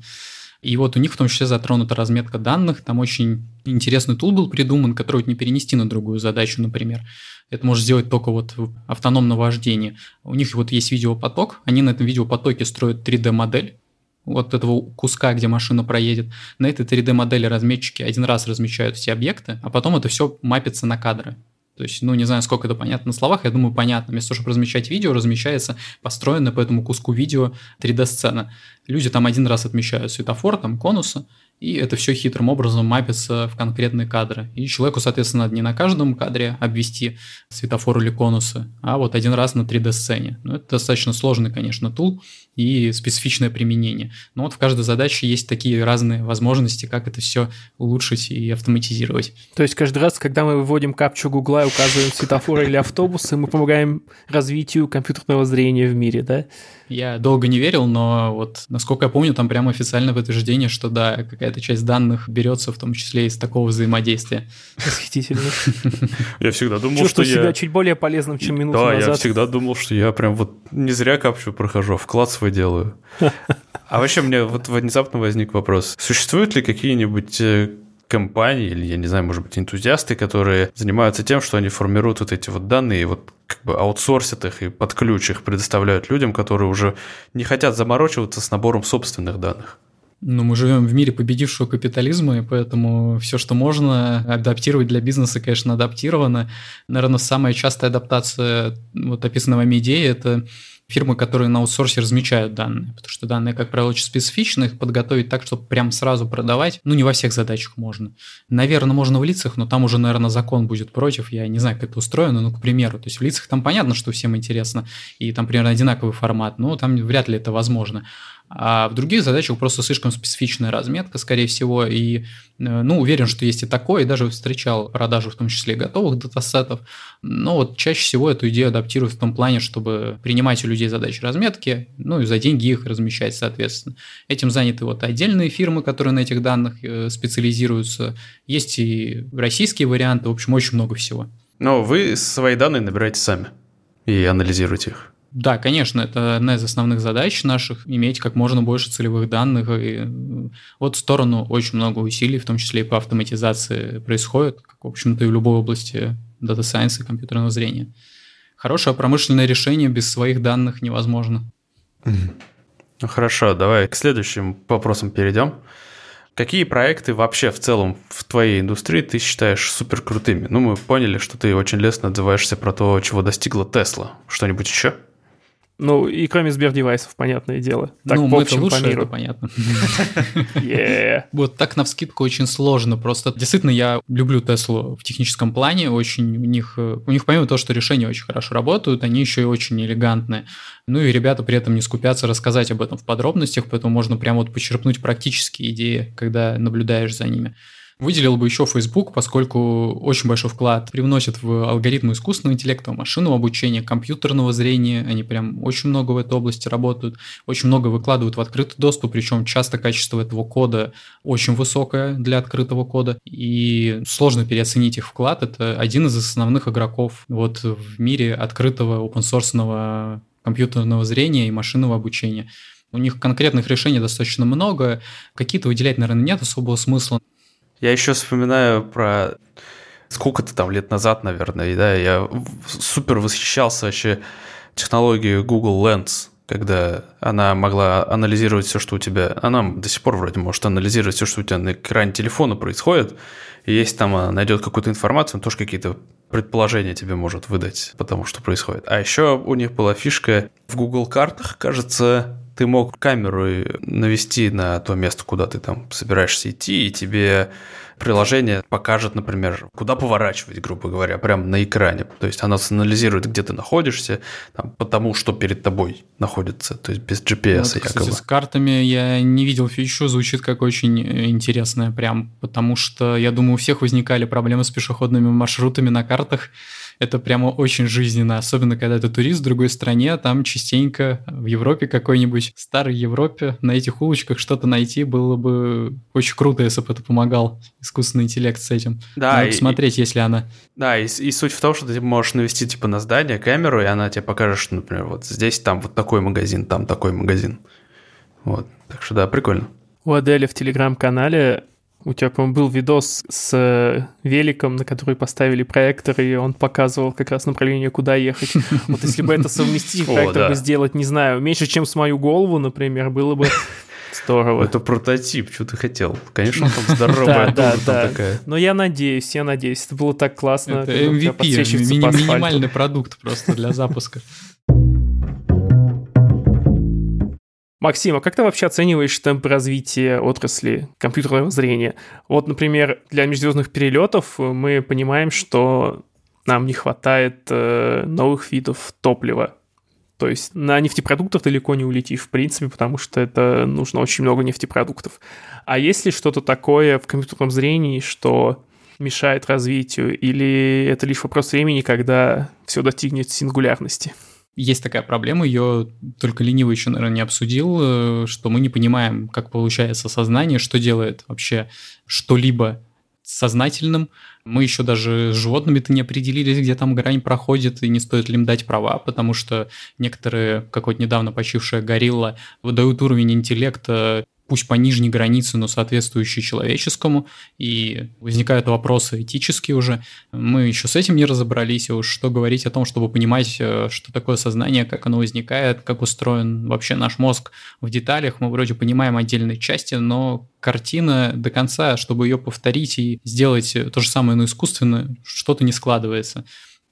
И вот у них в том числе затронута разметка данных. Там очень интересный тул был придуман, который не перенести на другую задачу, например. Это может сделать только вот автономное вождение. У них вот есть видеопоток, они на этом видеопотоке строят 3D-модель, вот этого куска, где машина проедет. На этой 3D-модели разметчики один раз размечают все объекты, а потом это все мапится на кадры. То есть, ну, не знаю, сколько это понятно на словах, я думаю, понятно. Вместо того, чтобы размещать видео, размещается построенная по этому куску видео 3D-сцена. Люди там один раз отмечают светофор, там конусы, и это все хитрым образом мапится в конкретные кадры. И человеку, соответственно, надо не на каждом кадре обвести светофор или конусы, а вот один раз на 3D-сцене. Ну, это достаточно сложный, конечно, тул и специфичное применение. Но вот в каждой задаче есть такие разные возможности, как это все улучшить и автоматизировать. То есть каждый раз, когда мы выводим капчу Гугла и указываем светофоры или автобусы, мы помогаем развитию компьютерного зрения в мире, да? Я долго не верил, но вот, насколько я помню, там прямо официально в утверждение, что да, какая-то часть данных берется в том числе из такого взаимодействия. Восхитительно. Я всегда думал, Чувствую что себя я... чуть более полезным, чем минуту Да, назад. я всегда думал, что я прям вот не зря капчу прохожу, а вклад свой делаю. А вообще мне вот внезапно возник вопрос. Существуют ли какие-нибудь э, компании или, я не знаю, может быть, энтузиасты, которые занимаются тем, что они формируют вот эти вот данные, и вот как бы аутсорсят их и под ключ их предоставляют людям, которые уже не хотят заморачиваться с набором собственных данных. Ну, мы живем в мире победившего капитализма, и поэтому все, что можно адаптировать для бизнеса, конечно, адаптировано. Наверное, самая частая адаптация вот описанной вами идеи – это фирмы, которые на аутсорсе размечают данные, потому что данные, как правило, очень специфичны, их подготовить так, чтобы прям сразу продавать, ну, не во всех задачах можно. Наверное, можно в лицах, но там уже, наверное, закон будет против, я не знаю, как это устроено, ну, к примеру, то есть в лицах там понятно, что всем интересно, и там примерно одинаковый формат, но там вряд ли это возможно. А в других задачах просто слишком специфичная разметка, скорее всего, и, э, ну, уверен, что есть и такое, и даже встречал продажу, в том числе готовых датасетов, но вот чаще всего эту идею адаптируют в том плане, чтобы принимать у людей задачи разметки, ну, и за деньги их размещать, соответственно. Этим заняты вот отдельные фирмы, которые на этих данных э, специализируются, есть и российские варианты, в общем, очень много всего. Но вы свои данные набираете сами и анализируете их. Да, конечно, это одна из основных задач наших, иметь как можно больше целевых данных. И вот в сторону очень много усилий, в том числе и по автоматизации происходит, как, в общем-то, и в любой области дата сайенса и компьютерного зрения. Хорошее промышленное решение без своих данных невозможно. Ну хорошо, давай к следующим вопросам перейдем. Какие проекты вообще в целом в твоей индустрии ты считаешь супер крутыми? Ну, мы поняли, что ты очень лестно отзываешься про то, чего достигла Тесла. Что-нибудь еще? Ну, и кроме Сбердевайсов, понятное дело. Так, ну, мы это лучше, по миру. это понятно. Yeah. Вот так на вскидку очень сложно. Просто действительно я люблю Теслу в техническом плане. Очень у них, у них помимо того, что решения очень хорошо работают, они еще и очень элегантные. Ну и ребята при этом не скупятся рассказать об этом в подробностях, поэтому можно прямо вот почерпнуть практические идеи, когда наблюдаешь за ними. Выделил бы еще Facebook, поскольку очень большой вклад привносит в алгоритмы искусственного интеллекта, машинного обучения, компьютерного зрения. Они прям очень много в этой области работают, очень много выкладывают в открытый доступ, причем часто качество этого кода очень высокое для открытого кода. И сложно переоценить их вклад. Это один из основных игроков вот в мире открытого open компьютерного зрения и машинного обучения. У них конкретных решений достаточно много. Какие-то выделять, наверное, нет особого смысла. Я еще вспоминаю про сколько-то там лет назад, наверное, да, я супер восхищался вообще технологией Google Lens, когда она могла анализировать все, что у тебя... Она до сих пор вроде может анализировать все, что у тебя на экране телефона происходит. И если там она найдет какую-то информацию, он тоже какие-то предположения тебе может выдать потому что происходит. А еще у них была фишка в Google картах, кажется, ты мог камеру навести на то место, куда ты там собираешься идти, и тебе приложение покажет, например, куда поворачивать, грубо говоря, прямо на экране. То есть оно анализирует, где ты находишься, там, потому что перед тобой находится, то есть без GPS вот, якобы. Кстати, с картами я не видел фичу, звучит как очень интересное прям, потому что, я думаю, у всех возникали проблемы с пешеходными маршрутами на картах, это прямо очень жизненно, особенно когда ты турист в другой стране, там частенько в Европе какой-нибудь, старой Европе, на этих улочках что-то найти было бы очень круто, если бы это помогал искусственный интеллект с этим. Да, Надо посмотреть, если она... Да, и, и суть в том, что ты можешь навести типа на здание камеру, и она тебе покажет, что, например, вот здесь там вот такой магазин, там такой магазин. Вот, так что да, прикольно. У Адели в телеграм-канале у тебя, по-моему, был видос с э, великом, на который поставили проектор, и он показывал как раз направление, куда ехать. Вот если бы это совместить, проектор бы сделать, не знаю, меньше, чем с мою голову, например, было бы Здорово. Это прототип, что ты хотел. Конечно, там здоровая да, да, такая. Но я надеюсь, я надеюсь. Это было так классно. Это MVP, минимальный продукт просто для запуска. Максим, а как ты вообще оцениваешь темп развития отрасли компьютерного зрения? Вот, например, для межзвездных перелетов мы понимаем, что нам не хватает э, новых видов топлива. То есть на нефтепродуктах далеко не улетишь, в принципе, потому что это нужно очень много нефтепродуктов. А есть ли что-то такое в компьютерном зрении, что мешает развитию, или это лишь вопрос времени, когда все достигнет сингулярности? Есть такая проблема, ее только ленивый еще, наверное, не обсудил, э, что мы не понимаем, как получается сознание, что делает вообще что-либо сознательным. Мы еще даже с животными-то не определились, где там грань проходит, и не стоит ли им дать права, потому что некоторые, как вот недавно почившая горилла, выдают уровень интеллекта пусть по нижней границе, но соответствующей человеческому, и возникают вопросы этические уже. Мы еще с этим не разобрались, уж что говорить о том, чтобы понимать, э, что такое сознание, как оно возникает, как устроен вообще наш мозг в деталях. Мы вроде понимаем отдельные части, но картина до конца, чтобы ее повторить и сделать то же самое, но искусственно, что-то не складывается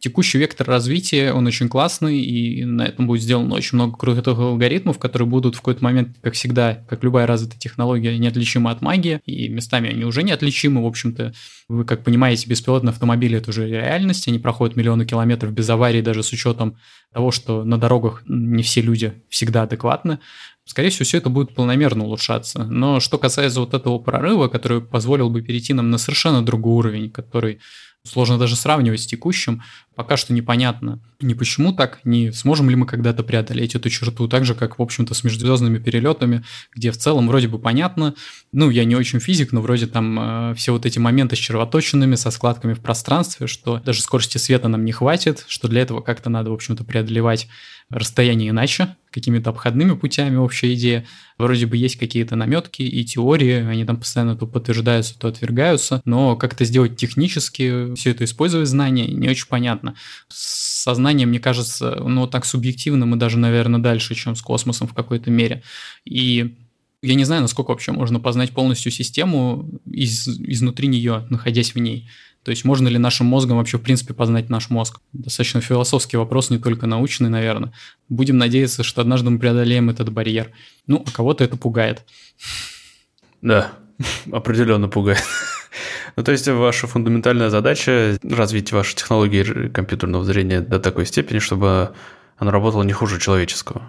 текущий вектор развития, он очень классный, и на этом будет сделано очень много крутых алгоритмов, которые будут в какой-то момент, как всегда, как любая развитая технология, неотличимы от магии, и местами они уже неотличимы, в общем-то. Вы, как понимаете, беспилотные автомобили – это уже реальность, они проходят миллионы километров без аварий, даже с учетом того, что на дорогах не все люди всегда адекватны. Скорее всего, все это будет планомерно улучшаться. Но что касается вот этого прорыва, который позволил бы перейти нам на совершенно другой уровень, который Сложно даже сравнивать с текущим. Пока что непонятно ни почему так, ни сможем ли мы когда-то преодолеть эту черту, так же, как, в общем-то, с межзвездными перелетами, где в целом вроде бы понятно, ну, я не очень физик, но вроде там э, все вот эти моменты с червоточинами, со складками в пространстве, что даже скорости света нам не хватит, что для этого как-то надо, в общем-то, преодолевать расстояние иначе, какими-то обходными путями общая идея. Вроде бы есть какие-то наметки и теории, они там постоянно то подтверждаются, то отвергаются, но как это сделать технически, все это использовать знания, не очень понятно. Сознание, мне кажется, ну так субъективно мы даже, наверное, дальше, чем с космосом в какой-то мере. И я не знаю, насколько вообще можно познать полностью систему из, изнутри нее, находясь в ней. То есть можно ли нашим мозгом вообще в принципе познать наш мозг? Достаточно философский вопрос, не только научный, наверное. Будем надеяться, что однажды мы преодолеем этот барьер. Ну, а кого-то это пугает. Да, определенно пугает. Ну, то есть ваша фундаментальная задача развить ваши технологии компьютерного зрения до такой степени, чтобы оно работало не хуже человеческого.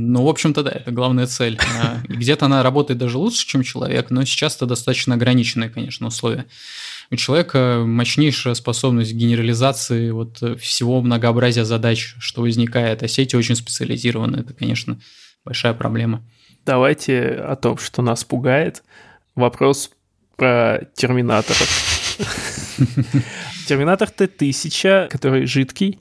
Ну, в общем-то, да, это главная цель. А, где-то она работает даже лучше, чем человек, но сейчас это достаточно ограниченные, конечно, условия. У человека мощнейшая способность генерализации вот всего многообразия задач, что возникает, а сети очень специализированы. Это, конечно, большая проблема. Давайте о том, что нас пугает. Вопрос про терминаторов. Терминатор Т-1000, который жидкий,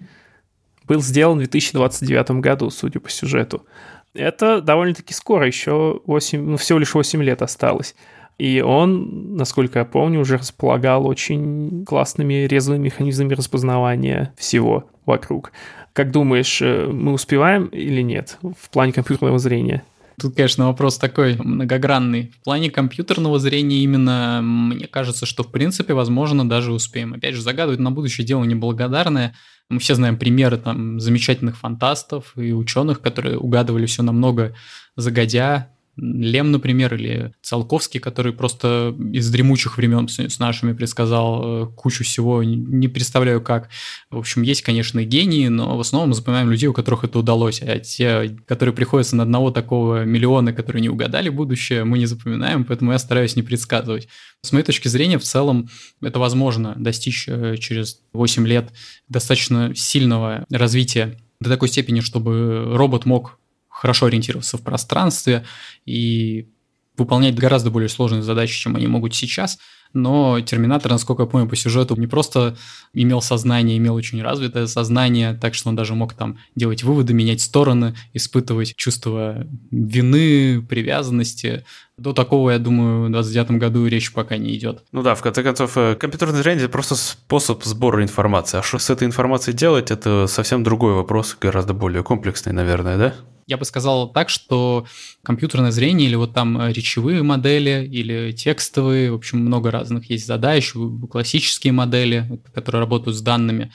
был сделан в 2029 году, судя по сюжету. Это довольно-таки скоро, еще 8, ну, всего лишь 8 лет осталось. И он, насколько я помню, уже располагал очень классными резвыми механизмами распознавания всего вокруг. Как думаешь, э, мы успеваем или нет в плане компьютерного зрения? Тут, конечно, вопрос такой многогранный. В плане компьютерного зрения именно мне кажется, что в принципе, возможно, даже успеем. Опять же, загадывать на будущее дело неблагодарное. Мы все знаем примеры там замечательных фантастов и ученых, которые угадывали все намного загодя, Лем, например, или Циолковский, который просто из дремучих времен с нашими предсказал э, кучу всего, не представляю как. В общем, есть, конечно, гении, но в основном мы запоминаем людей, у которых это удалось, а те, которые приходятся на одного такого миллиона, которые не угадали будущее, мы не запоминаем, поэтому я стараюсь не предсказывать. С моей точки зрения, в целом, это возможно достичь э, через 8 лет достаточно сильного развития до такой степени, чтобы робот мог хорошо ориентироваться в пространстве и выполнять гораздо более сложные задачи, чем они могут сейчас. Но Терминатор, насколько я помню по сюжету, не просто имел сознание, имел очень развитое сознание, так что он даже мог там делать выводы, менять стороны, испытывать чувство вины, привязанности. До такого, я думаю, в 29 году речь пока не идет. Ну да, в конце концов, э, компьютерное зрение – это просто способ сбора информации. А что с этой информацией делать, это совсем другой вопрос, гораздо более комплексный, наверное, да? Я бы сказал так, что компьютерное зрение или вот там э, речевые модели или текстовые, в общем, много разных есть задач, классические модели, которые работают с данными,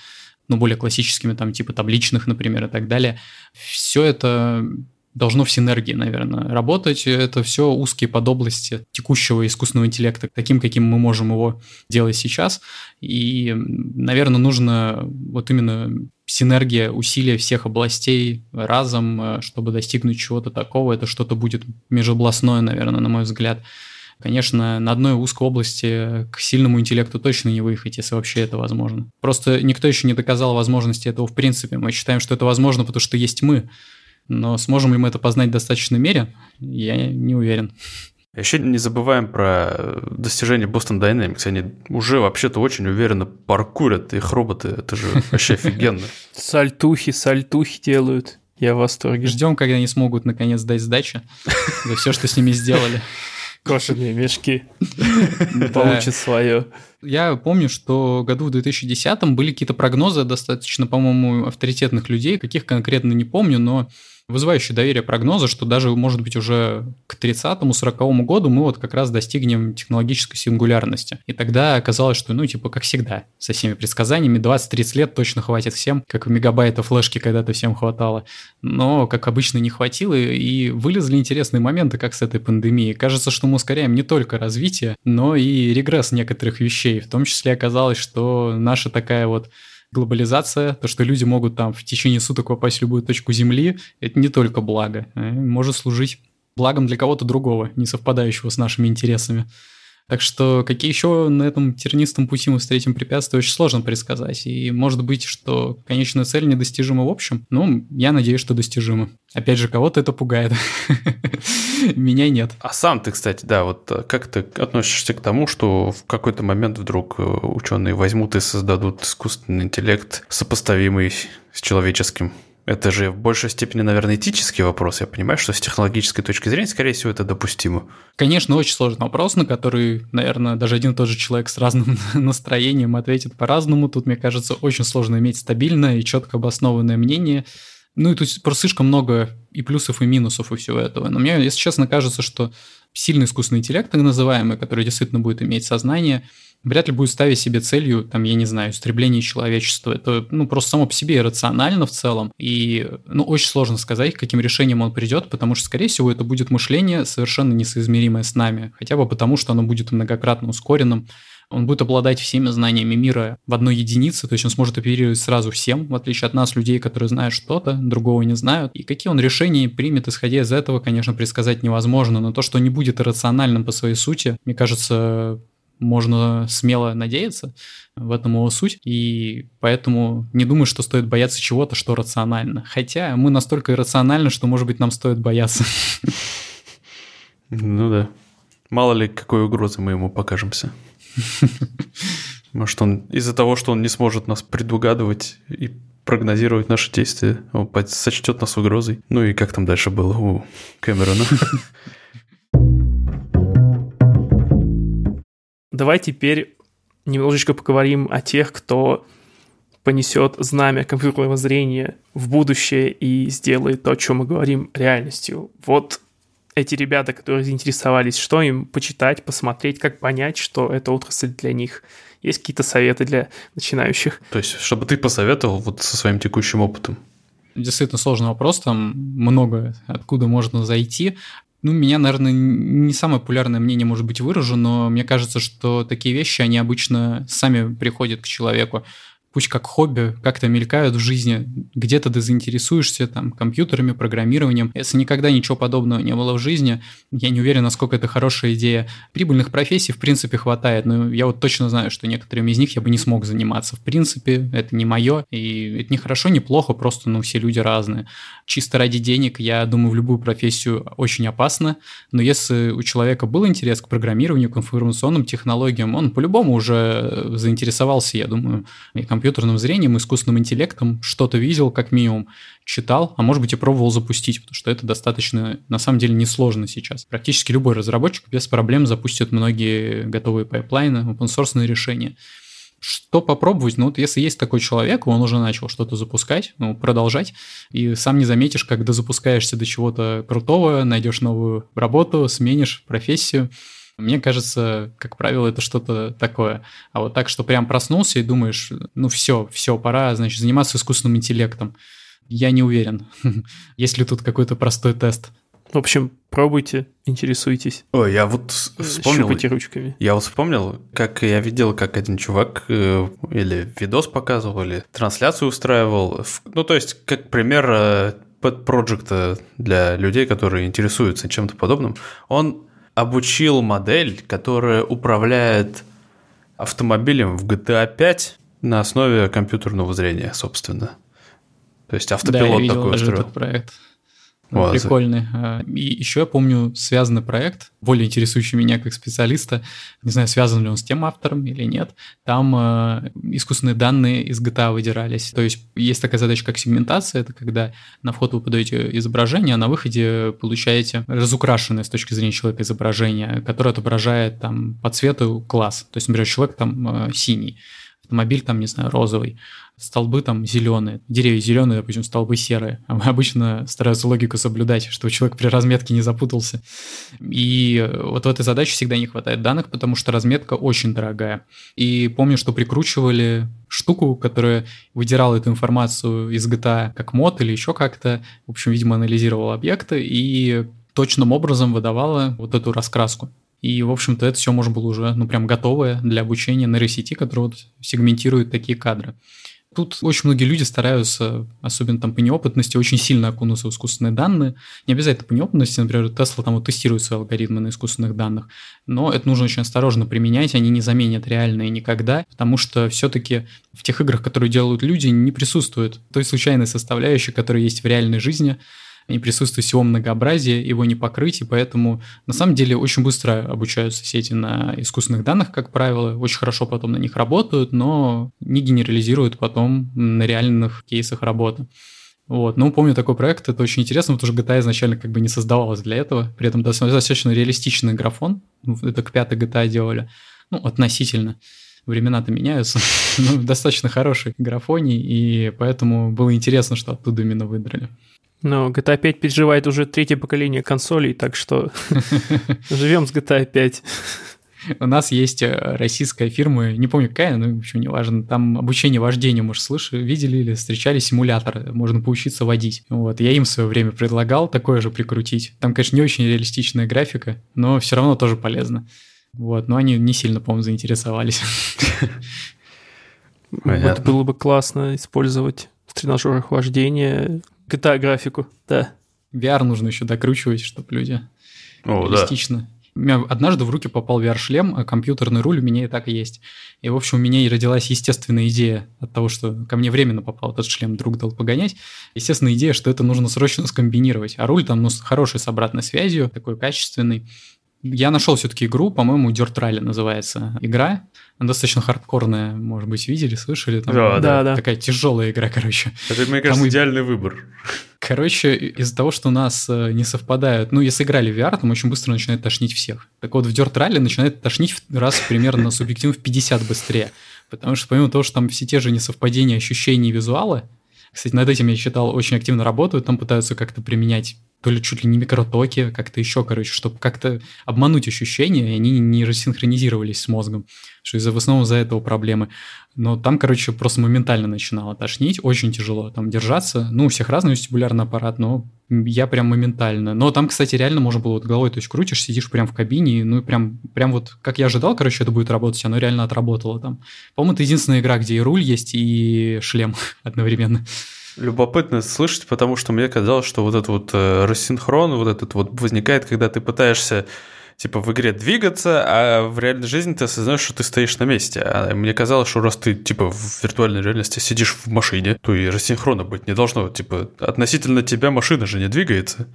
ну, более классическими, там, типа табличных, например, и так далее. Все это должно в синергии, наверное, работать. Это все узкие подобласти текущего искусственного интеллекта, таким, каким мы можем его делать сейчас. И, наверное, нужно вот именно синергия усилия всех областей разом, э, чтобы достигнуть чего-то такого. Это что-то будет межобластное, наверное, на мой взгляд. Конечно, на одной узкой области к сильному интеллекту точно не выехать, если вообще это возможно. Просто никто еще не доказал возможности этого в принципе. Мы считаем, что это возможно, потому что есть мы. Но сможем ли мы это познать в достаточной мере, я не уверен. Еще не забываем про достижения Boston Dynamics. Они уже вообще-то очень уверенно паркурят, их роботы, это же вообще офигенно. Сальтухи, сальтухи делают. Я в восторге. Ждем, когда они смогут наконец дать сдачи за все, что с ними сделали. Кошерные мешки. Получат свое. Я помню, что году в 2010 были какие-то прогнозы достаточно, по-моему, авторитетных людей, каких конкретно не помню, но вызывающие доверие прогноза, что даже, может быть, уже к 30-40 году мы вот как раз достигнем технологической сингулярности. И тогда оказалось, что, ну, типа, как всегда, со всеми предсказаниями, 20-30 лет точно хватит всем, как мегабайта флешки когда-то всем хватало. Но, как обычно, не хватило, и вылезли интересные моменты, как с этой пандемией. Кажется, что мы ускоряем не только развитие, но и регресс некоторых вещей. В том числе оказалось, что наша такая вот глобализация, то, что люди могут там в течение суток попасть в любую точку Земли, это не только благо, э, может служить благом для кого-то другого, не совпадающего с нашими интересами. Так что какие еще на этом тернистом пути мы встретим препятствия, очень сложно предсказать. И может быть, что конечная цель недостижима в общем. Ну, я надеюсь, что достижима. Опять же, кого-то это пугает. Меня нет. А сам ты, кстати, да, вот э, как ты относишься к тому, что в какой-то момент вдруг э, ученые возьмут и создадут искусственный интеллект, сопоставимый с человеческим? Это же в большей степени, наверное, этический вопрос. Я понимаю, что с технологической точки зрения, скорее всего, это допустимо. Конечно, очень сложный вопрос, на который, наверное, даже один и тот же человек с разным настроением ответит по-разному. Тут, мне кажется, очень сложно иметь стабильное и четко обоснованное мнение. Ну и тут просто слишком много и плюсов, и минусов у всего этого. Но мне, если честно, кажется, что сильный искусственный интеллект, так называемый, который действительно будет иметь сознание, вряд ли будет ставить себе целью, там, я не знаю, истребление человечества. Это, ну, просто само по себе иррационально в целом. И, ну, очень сложно сказать, к каким решением он придет, потому что, скорее всего, это будет мышление совершенно несоизмеримое с нами. Хотя бы потому, что оно будет многократно ускоренным. Он будет обладать всеми знаниями мира в одной единице, то есть он сможет оперировать сразу всем, в отличие от нас, людей, которые знают что-то, другого не знают. И какие он решения примет, исходя из этого, конечно, предсказать невозможно, но то, что не будет иррациональным по своей сути, мне кажется, можно смело надеяться, в этом его суть, и поэтому не думаю, что стоит бояться чего-то, что рационально. Хотя мы настолько иррациональны, что, может быть, нам стоит бояться. Ну да. Мало ли, какой угрозы мы ему покажемся. Может, он из-за того, что он не сможет нас предугадывать и прогнозировать наши действия, он сочтет нас угрозой. Ну и как там дальше было у Кэмерона. Давай теперь немножечко поговорим о тех, кто понесет знамя компьютерного зрения в будущее и сделает то, о чем мы говорим, реальностью. Вот эти ребята, которые заинтересовались, что им почитать, посмотреть, как понять, что это отрасль для них. Есть какие-то советы для начинающих? То есть, чтобы ты посоветовал вот со своим текущим опытом? Действительно сложный вопрос, там много откуда можно зайти Ну, меня, наверное, не самое популярное мнение может быть выражено, но мне кажется, что такие вещи, они обычно сами приходят к человеку пусть как хобби, как-то мелькают в жизни, где-то ты заинтересуешься там компьютерами, программированием. Если никогда ничего подобного не было в жизни, я не уверен, насколько это хорошая идея. Прибыльных профессий, в принципе, хватает, но я вот точно знаю, что некоторыми из них я бы не смог заниматься. В принципе, это не мое, и это не хорошо, не плохо, просто, ну, все люди разные. Чисто ради денег, я думаю, в любую профессию очень опасно, но если у человека был интерес к программированию, к информационным технологиям, он по-любому уже заинтересовался, я думаю, и компьютерным зрением, искусственным интеллектом, что-то видел как минимум, читал, а может быть и пробовал запустить, потому что это достаточно, на самом деле, несложно сейчас. Практически любой разработчик без проблем запустит многие готовые пайплайны, open-source решения. Что попробовать? Ну, вот если есть такой человек, он уже начал что-то запускать, ну, продолжать, и сам не заметишь, когда запускаешься до чего-то крутого, найдешь новую работу, сменишь профессию, мне кажется, как правило, это что-то такое. А вот так, что прям проснулся и думаешь, ну все, все, пора, значит, заниматься искусственным интеллектом. Я не уверен, есть ли тут какой-то простой тест. В общем, пробуйте, интересуйтесь. Ой, я вот вспомнил... Щупайте ручками. Я вот вспомнил, как я видел, как один чувак э, или видос показывал, или трансляцию устраивал. Ну, то есть, как пример э, пэт-проекта для людей, которые интересуются чем-то подобным. Он обучил модель, которая управляет автомобилем в GTA 5 на основе компьютерного зрения, собственно. То есть автопилот да, я видел такой устроил. Этот проект. Вот. Прикольный. А, и еще я помню связанный проект, более интересующий меня как специалиста. Не знаю, связан ли он с тем автором или нет. Там э, искусственные данные из GTA выдирались. То есть есть такая задача, как сегментация. Это когда на вход вы подаете изображение, а на выходе получаете разукрашенное с точки зрения человека изображение, которое отображает там по цвету класс. То есть, например, человек там э, синий автомобиль там, не знаю, розовый столбы там зеленые, деревья зеленые, допустим, столбы серые. А обычно стараются логику соблюдать, чтобы человек при разметке не запутался. И вот в этой задаче всегда не хватает данных, потому что разметка очень дорогая. И помню, что прикручивали штуку, которая выдирала эту информацию из GTA как мод или еще как-то. В общем, видимо, анализировала объекты и точным образом выдавала вот эту раскраску. И, в общем-то, это все можно было уже, ну, прям готовое для обучения нейросети, которая вот сегментирует такие кадры. Тут очень многие люди стараются, особенно там по неопытности, очень сильно окунуться в искусственные данные. Не обязательно по неопытности, например, Tesla там вот тестирует свои алгоритмы на искусственных данных, но это нужно очень осторожно применять, они не заменят реальные никогда, потому что все-таки в тех играх, которые делают люди, не присутствует той случайной составляющей, которая есть в реальной жизни, присутствует всего многообразия, его не покрыть, и поэтому на самом деле очень быстро обучаются сети на искусственных данных, как правило, очень хорошо потом на них работают, но не генерализируют потом на реальных кейсах работы. Вот. Ну, помню такой проект, это очень интересно, потому что GTA изначально как бы не создавалась для этого, при этом достаточно реалистичный графон, это к пятой GTA делали, ну, относительно времена-то меняются, но достаточно хороший графоний, и поэтому было интересно, что оттуда именно выдрали. Но GTA 5 переживает уже третье поколение консолей, так что живем с GTA 5. У нас есть э, российская фирма, не помню какая, но в общем не важно, там обучение вождению, может, слышали, видели или встречали симуляторы, можно поучиться водить. Вот, я им в свое время предлагал такое же прикрутить. Там, конечно, не очень реалистичная графика, но все равно тоже полезно. Вот, но они не сильно, по-моему, заинтересовались. Вот было бы классно использовать в тренажерах вождения GTA-графику, да. VR нужно еще докручивать, чтобы люди О, реалистично. Да. У меня однажды в руки попал VR-шлем, а компьютерный руль у меня и так есть. И, в общем, у меня и родилась естественная идея от того, что ко мне временно попал этот шлем, друг дал погонять. Естественная идея, что это нужно срочно скомбинировать. А руль там ну, хороший с обратной связью, такой качественный. Я нашел все-таки игру, по-моему, Dirt Rally называется игра. Она достаточно хардкорная, может быть, видели, слышали? Там да, да, да. Такая тяжелая игра, короче. Это, мне кажется, Там идеальный выбор. Короче, из-за того, что у нас э, не совпадают... Ну, если играли в VR, там очень быстро начинает тошнить всех. Так вот, в Dirt Rally начинает тошнить раз примерно субъективно в 50 быстрее. Потому что помимо того, что там все те же несовпадения ощущений и визуала, кстати, над этим я читал, очень активно работают, там пытаются как-то применять то ли чуть ли не микротоки, как-то еще, короче, чтобы как-то обмануть ощущения, и они не рассинхронизировались с мозгом, что из-за в основном из-за этого проблемы. Но там, короче, просто моментально начинало тошнить, очень тяжело там держаться. Ну, у всех разный вестибулярный аппарат, но я прям моментально. Но там, кстати, реально можно было вот головой, то есть крутишь, сидишь прям в кабине, ну и прям, прям вот, как я ожидал, короче, это будет работать, оно реально отработало там. По-моему, это единственная игра, где и руль есть, и шлем одновременно. Любопытно слышать, потому что мне казалось, что вот этот вот э, рассинхрон, вот этот вот возникает, когда ты пытаешься типа в игре двигаться, а в реальной жизни ты осознаешь, что ты стоишь на месте. А мне казалось, что раз ты типа в виртуальной реальности сидишь в машине, то и рассинхрона быть не должно. Типа относительно тебя машина же не двигается.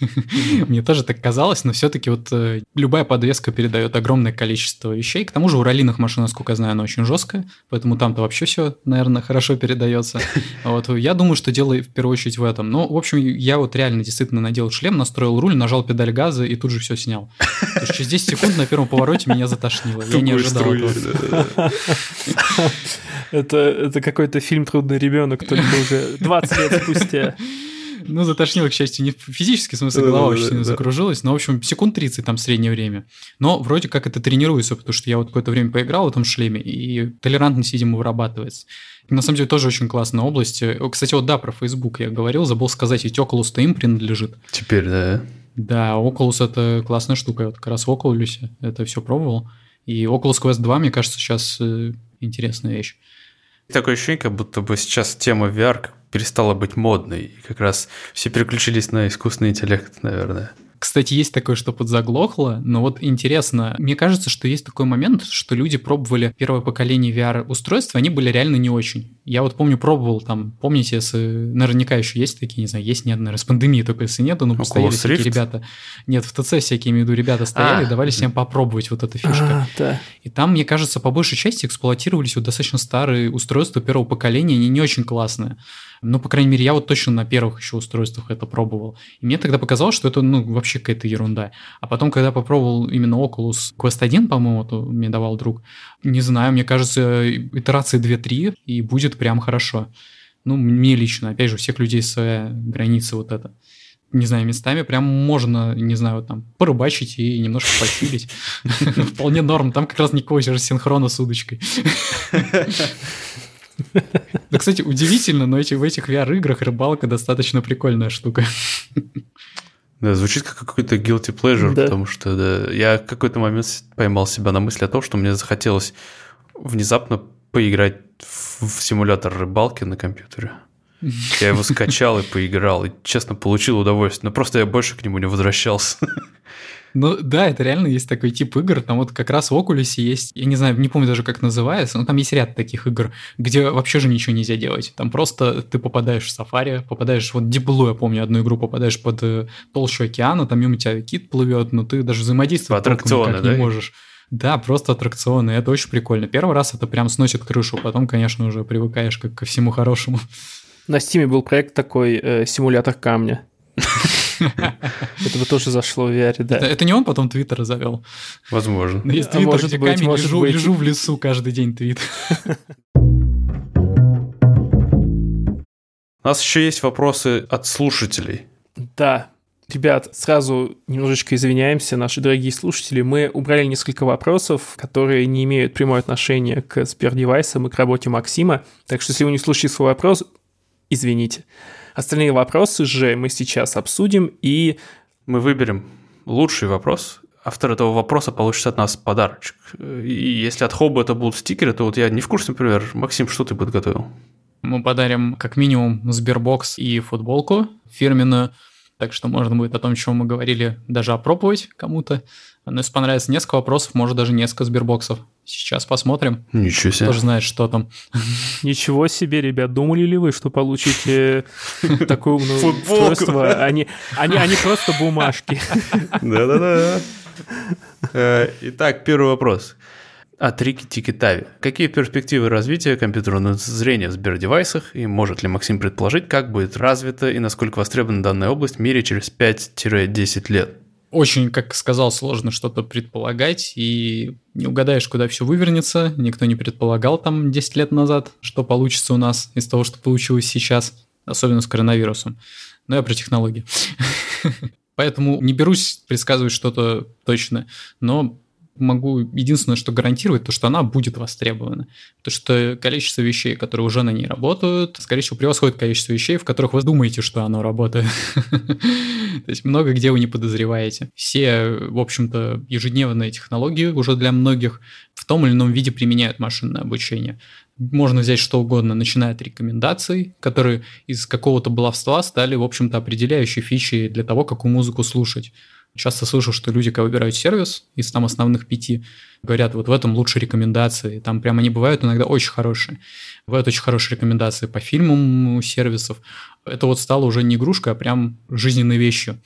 Мне тоже так казалось, но все-таки вот э, любая подвеска передает огромное количество вещей. К тому же у раллиных машин, насколько я знаю, она очень жесткая, поэтому там-то вообще все, наверное, хорошо передается. Вот я думаю, что дело в первую очередь в этом. Но, в общем, я вот реально действительно надел шлем, настроил руль, нажал педаль газа и тут же все снял. То есть через 10 секунд на первом повороте меня затошнило. Я не ожидал это какой-то фильм «Трудный ребенок», только уже 20 лет спустя. Ну, затошнило, к счастью, не в смысле, голова очень сильно закружилась, но, в общем, секунд 30 там среднее время. Но вроде как это тренируется, потому что я вот какое-то время поиграл в этом шлеме, и толерантность, видимо, вырабатывается. На самом деле, тоже очень классная область. Кстати, вот да, про Facebook я говорил, забыл сказать, ведь Oculus-то им принадлежит. Теперь, да. Да, Oculus это классная штука. Я вот как раз в Oculus это все пробовал. И Oculus Quest 2, мне кажется, сейчас э, интересная вещь. Такое ощущение, как будто бы сейчас тема VR перестала быть модной. И как раз все переключились на искусственный интеллект, наверное. Кстати, есть такое, что подзаглохло, но вот интересно, мне кажется, что есть такой момент, что люди пробовали первое поколение VR-устройств, они были реально не очень. Я вот помню, пробовал там, помните, если наверняка еще есть такие, не знаю, есть нет, наверное, с пандемией только если нет, но постояли всякие ребята. Нет, в ТЦ всякие, имею в виду, ребята стояли, а, давали всем попробовать вот эта фишка. А, да. И там, мне кажется, по большей части эксплуатировались вот достаточно старые устройства первого поколения, они не очень классные. Ну, по крайней мере, я вот точно на первых еще устройствах это пробовал. И мне тогда показалось, что это, ну, вообще какая-то ерунда. А потом, когда попробовал именно Oculus Quest 1, по-моему, то мне давал друг, не знаю, мне кажется, итерации 2-3, и будет прям хорошо. Ну, мне лично, опять же, у всех людей своя граница вот это не знаю, местами прям можно, не знаю, там, порыбачить и немножко почилить. Вполне норм. Там как раз никакого же синхрона с удочкой. Да, кстати, удивительно, но эти, в этих VR-играх рыбалка достаточно прикольная штука. Да, звучит как какой-то guilty pleasure, да. потому что да, я в какой-то момент поймал себя на мысли о том, что мне захотелось внезапно поиграть в, симулятор рыбалки на компьютере. Я его скачал и поиграл, и, честно, получил удовольствие. Но просто я больше к нему не возвращался. Ну да, это реально есть такой тип игр. Там вот как раз в Oculus есть, я не знаю, не помню даже как называется, но там есть ряд таких игр, где вообще же ничего нельзя делать. Там просто ты попадаешь в сафари, попадаешь, вот Blue, я помню, одну игру попадаешь под э, толщу океана, там мимо тебя кит плывет, но ты даже взаимодействовать аттракционы, да? не можешь. Да, просто аттракционы, это очень прикольно. Первый раз это прям сносит крышу, потом, конечно, уже привыкаешь как ко всему хорошему. На Steam был проект такой э, симулятор камня. Это бы тоже зашло в VR, да. Это, не он потом Твиттер завел? Возможно. Но есть а Твиттер, где камень, лежу в лесу каждый день твит. У нас еще есть вопросы от слушателей. Да, Ребят, сразу немножечко извиняемся, наши дорогие слушатели. Мы убрали несколько вопросов, которые не имеют прямое отношения к сбердевайсам и к работе Максима. Так что, если вы не слушаете свой вопрос, извините. Остальные вопросы же мы сейчас обсудим и... Мы выберем лучший вопрос. Автор этого вопроса получит от нас подарочек. И если от Хоба это будут стикеры, то вот я не в курсе, например, Максим, что ты подготовил? Мы подарим как минимум Сбербокс и футболку фирменную. Так что можно будет о том, чем мы говорили, даже опробовать кому-то. Но если понравится несколько вопросов, может даже несколько сбербоксов. Сейчас посмотрим. Ничего себе. Тоже знает, что там. Ничего себе, ребят. Думали ли вы, что получите такое умное устройство? Они, они, они просто бумажки. Да-да-да. Э, итак, первый вопрос. От Рики Тикитави. Какие перспективы развития компьютерного зрения в Сбердевайсах и может ли Максим предположить, как будет развита и насколько востребована данная область в мире через 5-10 лет? очень, как сказал, сложно что-то предполагать, и не угадаешь, куда все вывернется. Никто не предполагал там 10 лет назад, что получится у нас из того, что получилось сейчас. особенно с коронавирусом. Но я про технологии. Поэтому не берусь предсказывать что-то точно, но могу единственное, что гарантировать, то, что она будет востребована. Потому что количество вещей, которые уже на ней работают, скорее всего, превосходит количество вещей, в которых вы думаете, что оно работает. То есть много где вы не подозреваете. Все, в общем-то, ежедневные технологии уже для многих в том или ином виде применяют машинное обучение. Можно взять что угодно, начиная от рекомендаций, которые из какого-то баловства стали, в общем-то, определяющей фичей для того, какую музыку слушать. Часто слышу, что люди, когда выбирают сервис из там основных пяти, говорят, вот в этом лучше рекомендации. Там прямо они бывают иногда очень хорошие. Бывают очень хорошие рекомендации по фильмам сервисов. Это вот стало уже не игрушка, а прям жизненной вещью.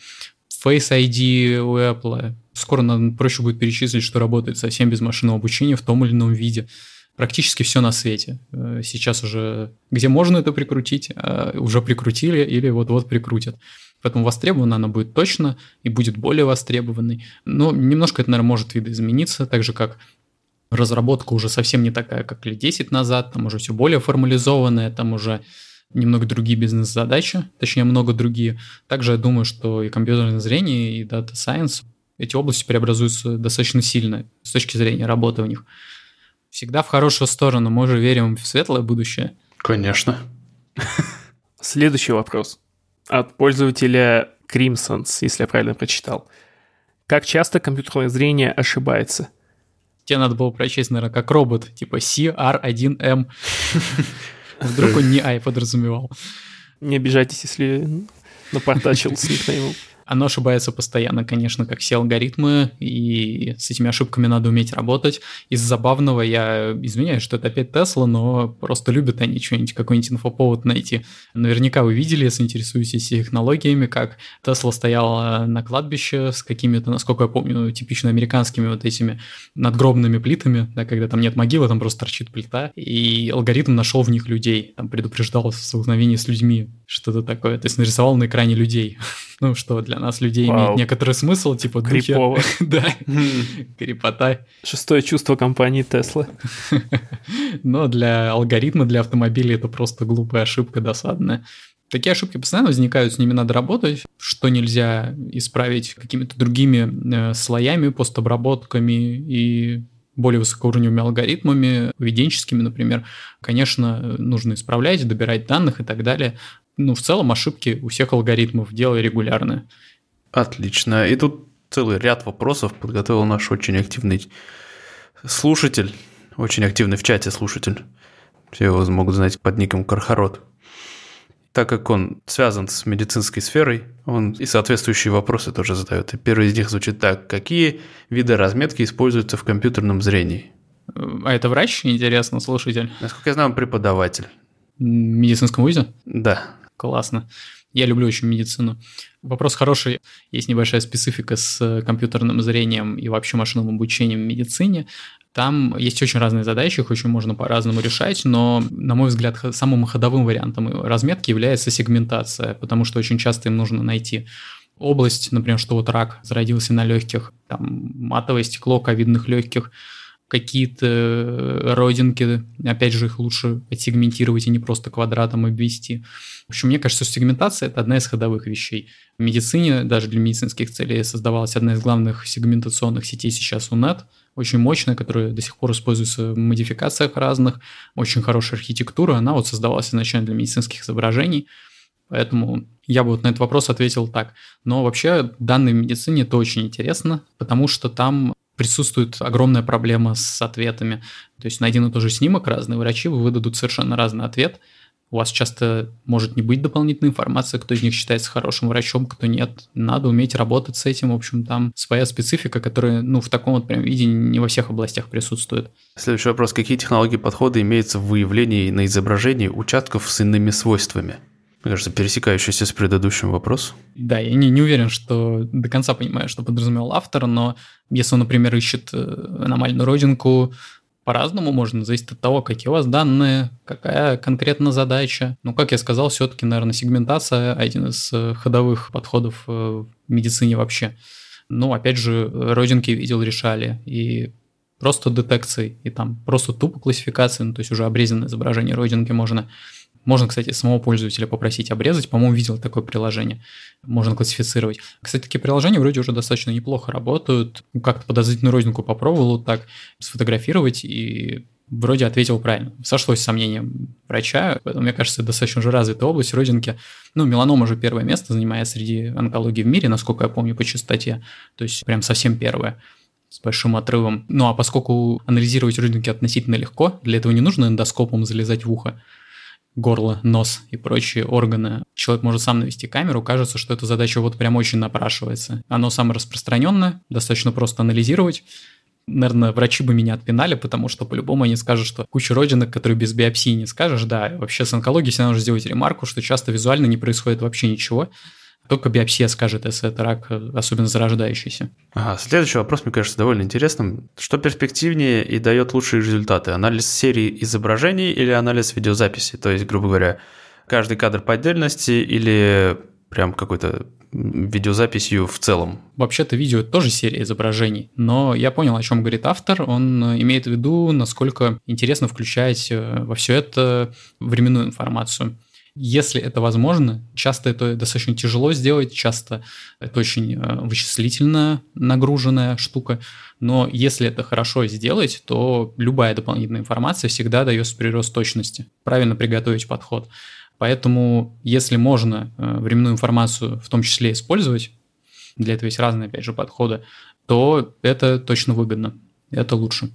Face ID у Apple. Скоро нам проще будет перечислить, что работает совсем без машинного обучения в том или ином виде. Практически все на свете. Э, сейчас уже, где можно это прикрутить, а уже прикрутили или вот-вот прикрутят. Поэтому востребована она будет точно и будет более востребованной. Но немножко это, наверное, может видоизмениться, так же как разработка уже совсем не такая, как лет 10 назад, там уже все более формализованное, там уже немного другие бизнес-задачи, точнее, много другие. Также я думаю, что и компьютерное зрение, и Science, эти области преобразуются достаточно сильно с точки зрения работы в них. Всегда в хорошую сторону, мы же верим в светлое будущее. Конечно. Следующий вопрос от пользователя Crimsons, если я правильно прочитал. Как часто компьютерное зрение ошибается? Тебе надо было прочесть, наверное, как робот, типа CR1M. Вдруг он не I подразумевал. Не обижайтесь, если напортачил с никнеймом. Оно ошибается постоянно, конечно, как все алгоритмы, и с этими ошибками надо уметь работать. Из забавного я извиняюсь, что это опять Тесла, но просто любят они что-нибудь, какой-нибудь инфоповод найти. Наверняка вы видели, если интересуетесь технологиями, как Тесла стояла на кладбище с какими-то, насколько я помню, типично американскими вот этими надгробными плитами, да, когда там нет могилы, там просто торчит плита, и алгоритм нашел в них людей, там предупреждал столкновение с людьми, что-то такое, то есть нарисовал на экране людей. ну, что для нас людей Вау. имеет некоторый смысл, типа Крипово. да, крепота. Шестое чувство компании Tesla. Но для алгоритма, для автомобилей это просто глупая ошибка досадная. Такие ошибки постоянно возникают, с ними надо работать, что нельзя исправить какими-то другими э, слоями, постобработками и более высокоуровневыми алгоритмами, поведенческими, например, конечно, нужно исправлять, добирать данных и так далее ну, в целом ошибки у всех алгоритмов дело регулярное. Отлично. И тут целый ряд вопросов подготовил наш очень активный слушатель, очень активный в чате слушатель. Все его могут знать под ником Кархарот. Так как он связан с медицинской сферой, он и соответствующие вопросы тоже задает. И первый из них звучит так. Какие виды разметки используются в компьютерном зрении? А это врач, интересно, слушатель? Насколько я знаю, он преподаватель. В медицинском вузе? Да. Классно. Я люблю очень медицину. Вопрос хороший. Есть небольшая специфика с э, компьютерным зрением и вообще машинным обучением в медицине. Там есть очень разные задачи, их очень можно по-разному решать, но, на мой взгляд, самым ходовым вариантом разметки является сегментация, потому что очень часто им нужно найти область, например, что вот рак зародился на легких, там матовое стекло ковидных легких, какие-то э, родинки, опять же, их лучше отсегментировать и не просто квадратом обвести. В общем, мне кажется, что сегментация – это одна из ходовых вещей. В медицине, даже для медицинских целей, создавалась одна из главных сегментационных сетей сейчас у NET, очень мощная, которая до сих пор используется в модификациях разных, очень хорошая архитектура, она вот создавалась изначально для медицинских изображений, Поэтому я бы вот на этот вопрос ответил так. Но вообще данные в медицине это очень интересно, потому что там присутствует огромная проблема с ответами. То есть на один и тот же снимок разные врачи выдадут совершенно разный ответ. У вас часто может не быть дополнительной информации, кто из них считается хорошим врачом, кто нет. Надо уметь работать с этим. В общем, там своя специфика, которая ну, в таком вот прям виде не во всех областях присутствует. Следующий вопрос. Какие технологии подхода имеются в выявлении на изображении участков с иными свойствами? Мне кажется, пересекающийся с предыдущим вопрос. Да, я не, не уверен, что до конца понимаю, что подразумевал автор, но если он, например, ищет э, аномальную родинку, по-разному можно, зависит от того, какие у вас данные, какая конкретно задача. Ну, как я сказал, все-таки, наверное, сегментация один из э, ходовых подходов э, в медицине вообще. Ну, опять же, родинки видел, решали, и просто детекцией, и там просто тупо классификацией, ну, то есть уже обрезанное изображение родинки можно Можно, кстати, самого пользователя попросить обрезать. По-моему, видел такое приложение. Можно классифицировать. Кстати, такие приложения вроде уже достаточно неплохо работают. Как-то подозрительную розненьку попробовал вот так сфотографировать и вроде ответил правильно. Сошлось сомнением врача, поэтому, мне кажется, это достаточно уже развитая область родинки. Ну, меланома уже первое место занимает среди онкологии в мире, насколько я помню, по частоте. То есть прям совсем первое с большим отрывом. Ну а поскольку анализировать родинки относительно легко, для этого не нужно эндоскопом залезать в ухо, горло, нос и прочие органы. Человек может сам навести камеру, кажется, что эта задача вот прям очень напрашивается. Оно самое распространенное, достаточно просто анализировать. Наверное, врачи бы меня отпинали, потому что по-любому они скажут, что куча родинок, которые без биопсии не скажешь, да, вообще с онкологией всегда нужно сделать ремарку, что часто визуально не происходит вообще ничего, только биопсия скажет, если это рак, особенно зарождающийся. Ага, следующий вопрос, мне кажется, довольно интересным. Что перспективнее и дает лучшие результаты? Анализ серии изображений или анализ видеозаписи? То есть, грубо говоря, каждый кадр по отдельности или прям какой-то видеозаписью в целом. Вообще-то видео это тоже серия изображений, но я понял, о чем говорит автор. Он имеет в виду, насколько интересно включать э, во все это временную информацию. Если это возможно, часто это достаточно тяжело сделать, часто это очень э, вычислительно нагруженная штука, но если это хорошо сделать, то любая дополнительная информация всегда дает прирост точности, правильно приготовить подход. Поэтому, если можно э, временную информацию в том числе использовать, для этого есть разные, опять же, подходы, то это точно выгодно, это лучше.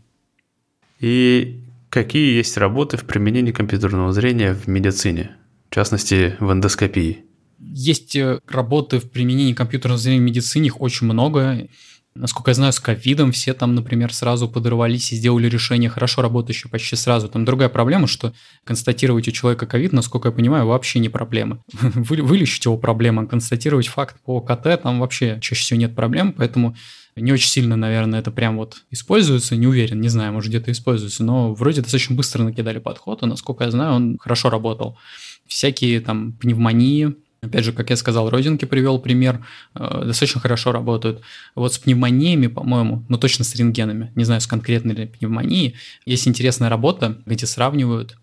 И какие есть работы в применении компьютерного зрения в медицине? В частности, в эндоскопии? Есть э, работы в применении компьютерного зрения в медицине, их очень много. Насколько я знаю, с ковидом все там, например, сразу подорвались и сделали решение хорошо работающее почти сразу. Там другая проблема, что констатировать у человека ковид, насколько я понимаю, вообще не проблема. Вы, вылечить его проблема, констатировать факт по КТ, там вообще чаще всего нет проблем, поэтому не очень сильно, наверное, это прям вот используется, не уверен, не знаю, может где-то используется, но вроде достаточно быстро накидали подход, и, насколько я знаю, он хорошо работал всякие там пневмонии, Опять же, как я сказал, родинки привел пример, э, достаточно хорошо работают. Вот с пневмониями, по-моему, ну точно с рентгенами, не знаю, с конкретной ли есть интересная работа, где сравнивают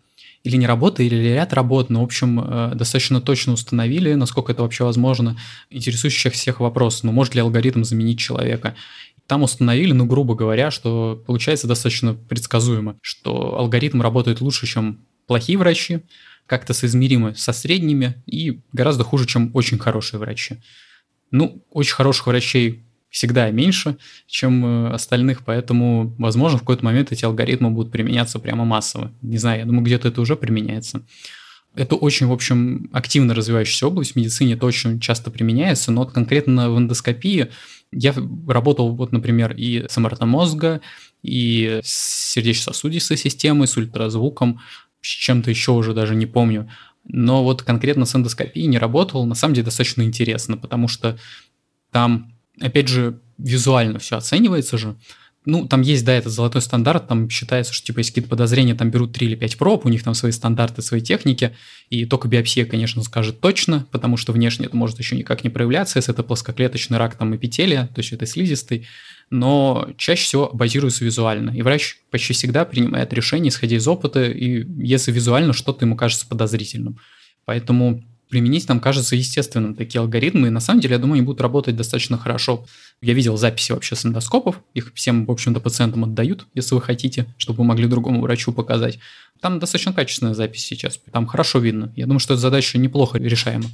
или не работа, или ряд работ, но, в общем, э, достаточно точно установили, насколько это вообще возможно, интересующих всех вопрос, ну, может ли алгоритм заменить человека. Там установили, ну, грубо говоря, что получается достаточно предсказуемо, что алгоритм работает лучше, чем плохие врачи, как-то соизмеримы со средними и гораздо хуже, чем очень хорошие врачи. Ну, очень хороших врачей всегда меньше, чем э, остальных, поэтому, возможно, в какой-то момент эти алгоритмы будут применяться прямо массово. Не знаю, я думаю, где-то это уже применяется. Это очень, в общем, активно развивающаяся область. В медицине это очень часто применяется, но вот конкретно в эндоскопии я работал, вот, например, и с МРТ мозга, и с сердечно-сосудистой системой, с ультразвуком, с чем-то еще уже даже не помню. Но вот конкретно с эндоскопией не работал, на самом деле достаточно интересно, потому что там, опять же, визуально все оценивается же. Ну, там есть, да, этот золотой стандарт, там считается, что, типа, если какие-то подозрения, там берут 3 или 5 проб, у них там свои стандарты, свои техники, и только биопсия, конечно, скажет точно, потому что внешне это может еще никак не проявляться, если это плоскоклеточный рак там эпителия, то есть это слизистый, но чаще всего базируется визуально. И врач почти всегда принимает решение, исходя из опыта, и если визуально что-то ему кажется подозрительным. Поэтому применить нам кажется естественным такие алгоритмы, и на самом деле, я думаю, они будут работать достаточно хорошо. Я видел записи вообще с эндоскопов, их всем, в общем-то, пациентам отдают, если вы хотите, чтобы вы могли другому врачу показать. Там достаточно качественная запись сейчас, там хорошо видно. Я думаю, что эта задача неплохо решаема.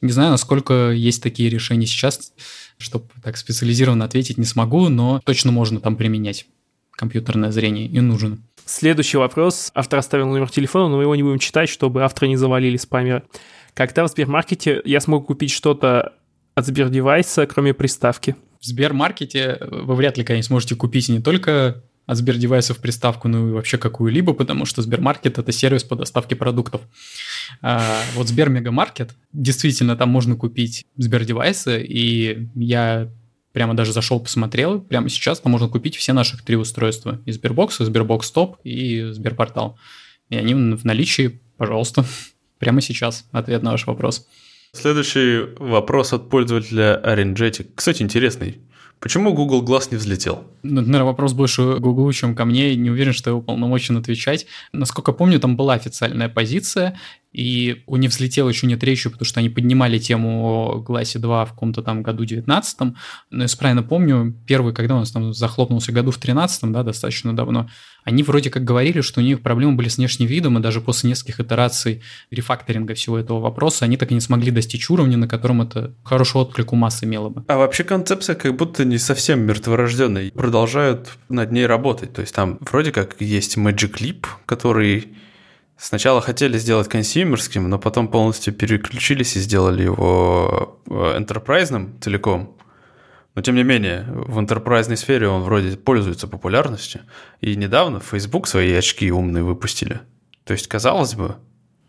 Не знаю, насколько есть такие решения сейчас, чтобы так специализированно ответить не смогу, но точно можно там применять компьютерное зрение и нужен. Следующий вопрос. Автор оставил номер телефона, но мы его не будем читать, чтобы автора не завалили спамеры. Когда в Сбермаркете я смогу купить что-то от Сбердевайса, кроме приставки? В Сбермаркете вы вряд ли, конечно, сможете купить не только от Сбердевайсов приставку, ну и вообще какую-либо, потому что Сбермаркет – это сервис по доставке продуктов. А, вот Сбермегамаркет, действительно, там можно купить Сбердевайсы, и я прямо даже зашел, посмотрел, прямо сейчас там можно купить все наших три устройства. И Сбербокс, и Сбербокс Топ, и Сберпортал. И они в наличии, пожалуйста, прямо сейчас. Ответ на ваш вопрос. Следующий вопрос от пользователя Arengetic. Кстати, интересный. Почему Google Glass не взлетел? Ну, наверное, вопрос больше Google, чем ко мне. Не уверен, что я уполномочен отвечать. Насколько помню, там была официальная позиция, и у них взлетел еще нет речи, потому что они поднимали тему о Глассе 2 в каком-то там году 19 но если правильно помню, первый, когда у нас там захлопнулся году в 13 да, достаточно давно, они вроде как говорили, что у них проблемы были с внешним видом, и даже после нескольких итераций рефакторинга всего этого вопроса, они так и не смогли достичь уровня, на котором это хороший отклик у массы имело бы. А вообще концепция как будто не совсем мертворожденная. Продолжают над ней работать. То есть там вроде как есть Magic Leap, который Сначала хотели сделать консюмерским, но потом полностью переключились и сделали его энтерпрайзным целиком. Но тем не менее, в энтерпрайзной сфере он вроде пользуется популярностью. И недавно Facebook свои очки умные выпустили. То есть, казалось бы...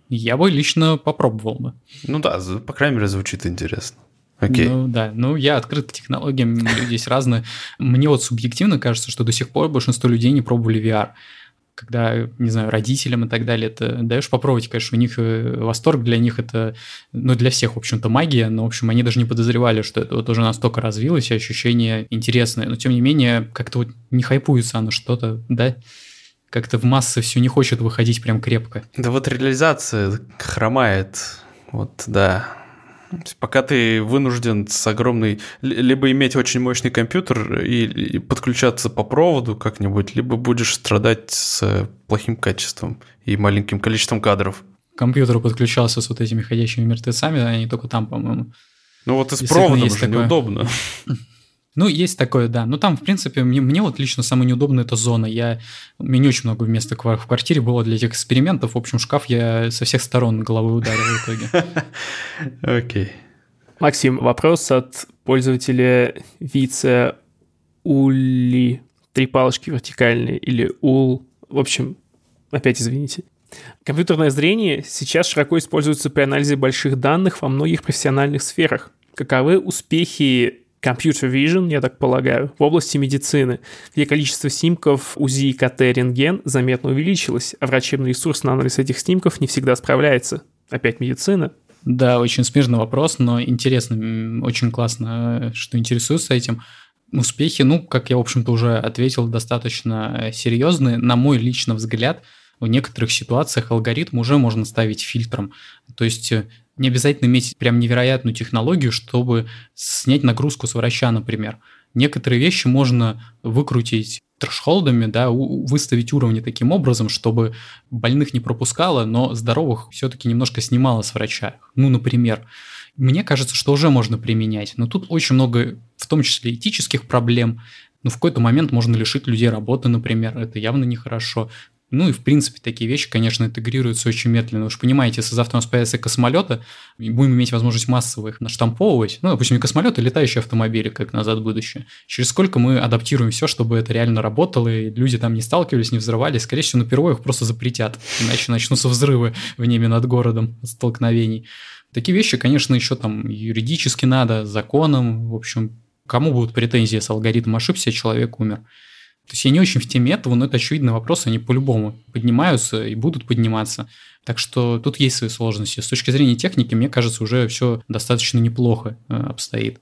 Я бы лично попробовал бы. Ну да, по крайней мере, звучит интересно. Окей. Ну да, ну я открыт к технологиям, люди здесь разные. Мне вот субъективно кажется, что до сих пор большинство людей не пробовали VR когда, не знаю, родителям и так далее, это даешь попробовать, конечно, у них э, восторг для них это, ну, для всех, в общем-то, магия, но, в общем, они даже не подозревали, что это вот уже настолько развилось, и ощущение интересное, но, тем не менее, как-то вот не хайпуется оно что-то, да, как-то в массы все не хочет выходить прям крепко. Да вот реализация хромает, вот, да, Пока ты вынужден с огромной... Либо иметь очень мощный компьютер и подключаться по проводу как-нибудь, либо будешь страдать с плохим качеством и маленьким количеством кадров. Компьютер подключался с вот этими ходящими мертвецами, они только там, по-моему. Ну вот и с проводом же такое. неудобно. Ну, есть такое, да. Но там, в принципе, мне, мне вот лично самое неудобное это зона. Я, у меня не очень много места в квартире было для этих экспериментов. В общем, шкаф я со всех сторон головой ударил в итоге. Окей. Максим, вопрос от пользователя Вице Ули. Три палочки вертикальные или ул. В общем, опять извините. Компьютерное зрение сейчас широко используется при анализе больших данных во многих профессиональных сферах. Каковы успехи Computer Vision, я так полагаю, в области медицины, где количество снимков УЗИ, КТ, рентген заметно увеличилось, а врачебный ресурс на анализ этих снимков не всегда справляется. Опять медицина. Да, очень смежный вопрос, но интересно, очень классно, что интересуется этим. Успехи, ну, как я, в общем-то, уже ответил, достаточно серьезные. На мой личный взгляд, в некоторых ситуациях алгоритм уже можно ставить фильтром. То есть не обязательно иметь прям невероятную технологию, чтобы снять нагрузку с врача, например. Некоторые вещи можно выкрутить трэшхолдами, да, выставить уровни таким образом, чтобы больных не пропускало, но здоровых все-таки немножко снимало с врача. Ну, например, мне кажется, что уже можно применять, но тут очень много, в том числе этических проблем, ну, в какой-то момент можно лишить людей работы, например, это явно нехорошо. Ну и, в принципе, такие вещи, конечно, интегрируются очень медленно. Же понимаете, если завтра у нас появятся космолеты, будем иметь возможность массово их наштамповывать, ну, допустим, не космолеты, а летающие автомобили, как назад в будущее. Через сколько мы адаптируем все, чтобы это реально работало, и люди там не сталкивались, не взрывались. Скорее всего, на первое их просто запретят, иначе начнутся взрывы в небе над городом столкновений. Такие вещи, конечно, еще там юридически надо, законом, в общем, кому будут претензии, если алгоритм ошибся, человек умер. То есть я не очень в теме этого, но это очевидный вопрос, они по-любому поднимаются и будут подниматься. Так что тут есть свои сложности. С точки зрения техники, мне кажется, уже все достаточно неплохо э, обстоит.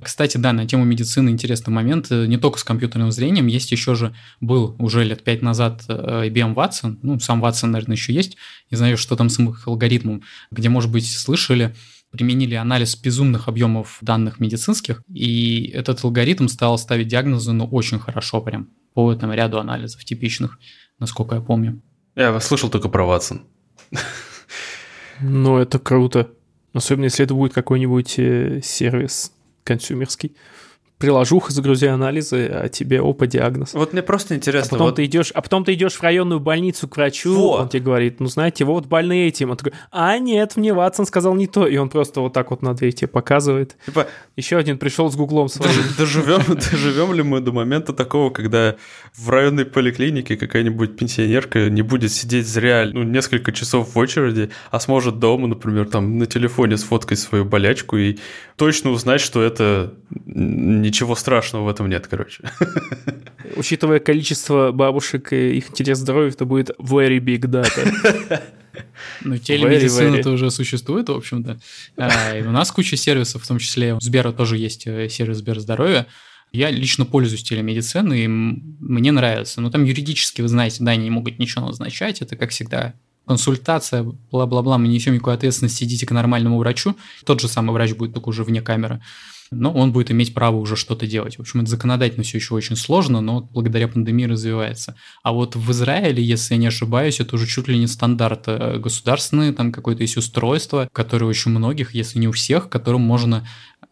Кстати, да, на тему медицины интересный момент. Э, не только с компьютерным зрением, есть еще же, был уже лет пять назад э, IBM Watson, ну, сам Watson, наверное, еще есть, не знаю, что там с их алгоритмом, где, может быть, слышали, применили анализ безумных объемов данных медицинских, и этот алгоритм стал ставить диагнозы, ну, очень хорошо прям, по этому ряду анализов типичных, насколько я помню. Я слышал только про Ватсон. Ну, это круто. Особенно, если это будет какой-нибудь э, сервис консюмерский приложуха, загрузи анализы, а тебе опа диагноз. Вот мне просто интересно. А потом вот... ты идешь, а потом ты идешь в районную больницу к врачу, вот. он тебе говорит, ну знаете, вот больны этим, он такой, а нет, мне Ватсон сказал не то, и он просто вот так вот на дверь тебе показывает. Типа еще один пришел с гуглом своим. Доживем, доживем ли мы до момента такого, когда в районной поликлинике какая-нибудь пенсионерка не будет сидеть зря ну, несколько часов в очереди, а сможет дома, например, там на телефоне сфоткать свою болячку и точно узнать, что это ничего страшного в этом нет, короче. Учитывая количество бабушек и их интерес к здоровью, это будет very big data. Ну, телемедицина-то уже существует, в общем-то. А, у нас куча сервисов, в том числе у Сбера тоже есть э, сервис Сбер здоровья. Я лично пользуюсь телемедициной, и мне нравится. Но там юридически, вы знаете, да, они не могут ничего назначать. Это, как всегда, консультация, бла-бла-бла, мы не несем никакой ответственности, идите к нормальному врачу. Тот же самый врач будет только уже вне камеры но он будет иметь право уже что-то делать. В общем, это законодательно все еще очень сложно, но благодаря пандемии развивается. А вот в Израиле, если я не ошибаюсь, это уже чуть ли не стандарт э, государственный, там какое-то есть устройство, которое очень многих, если не у всех, которым можно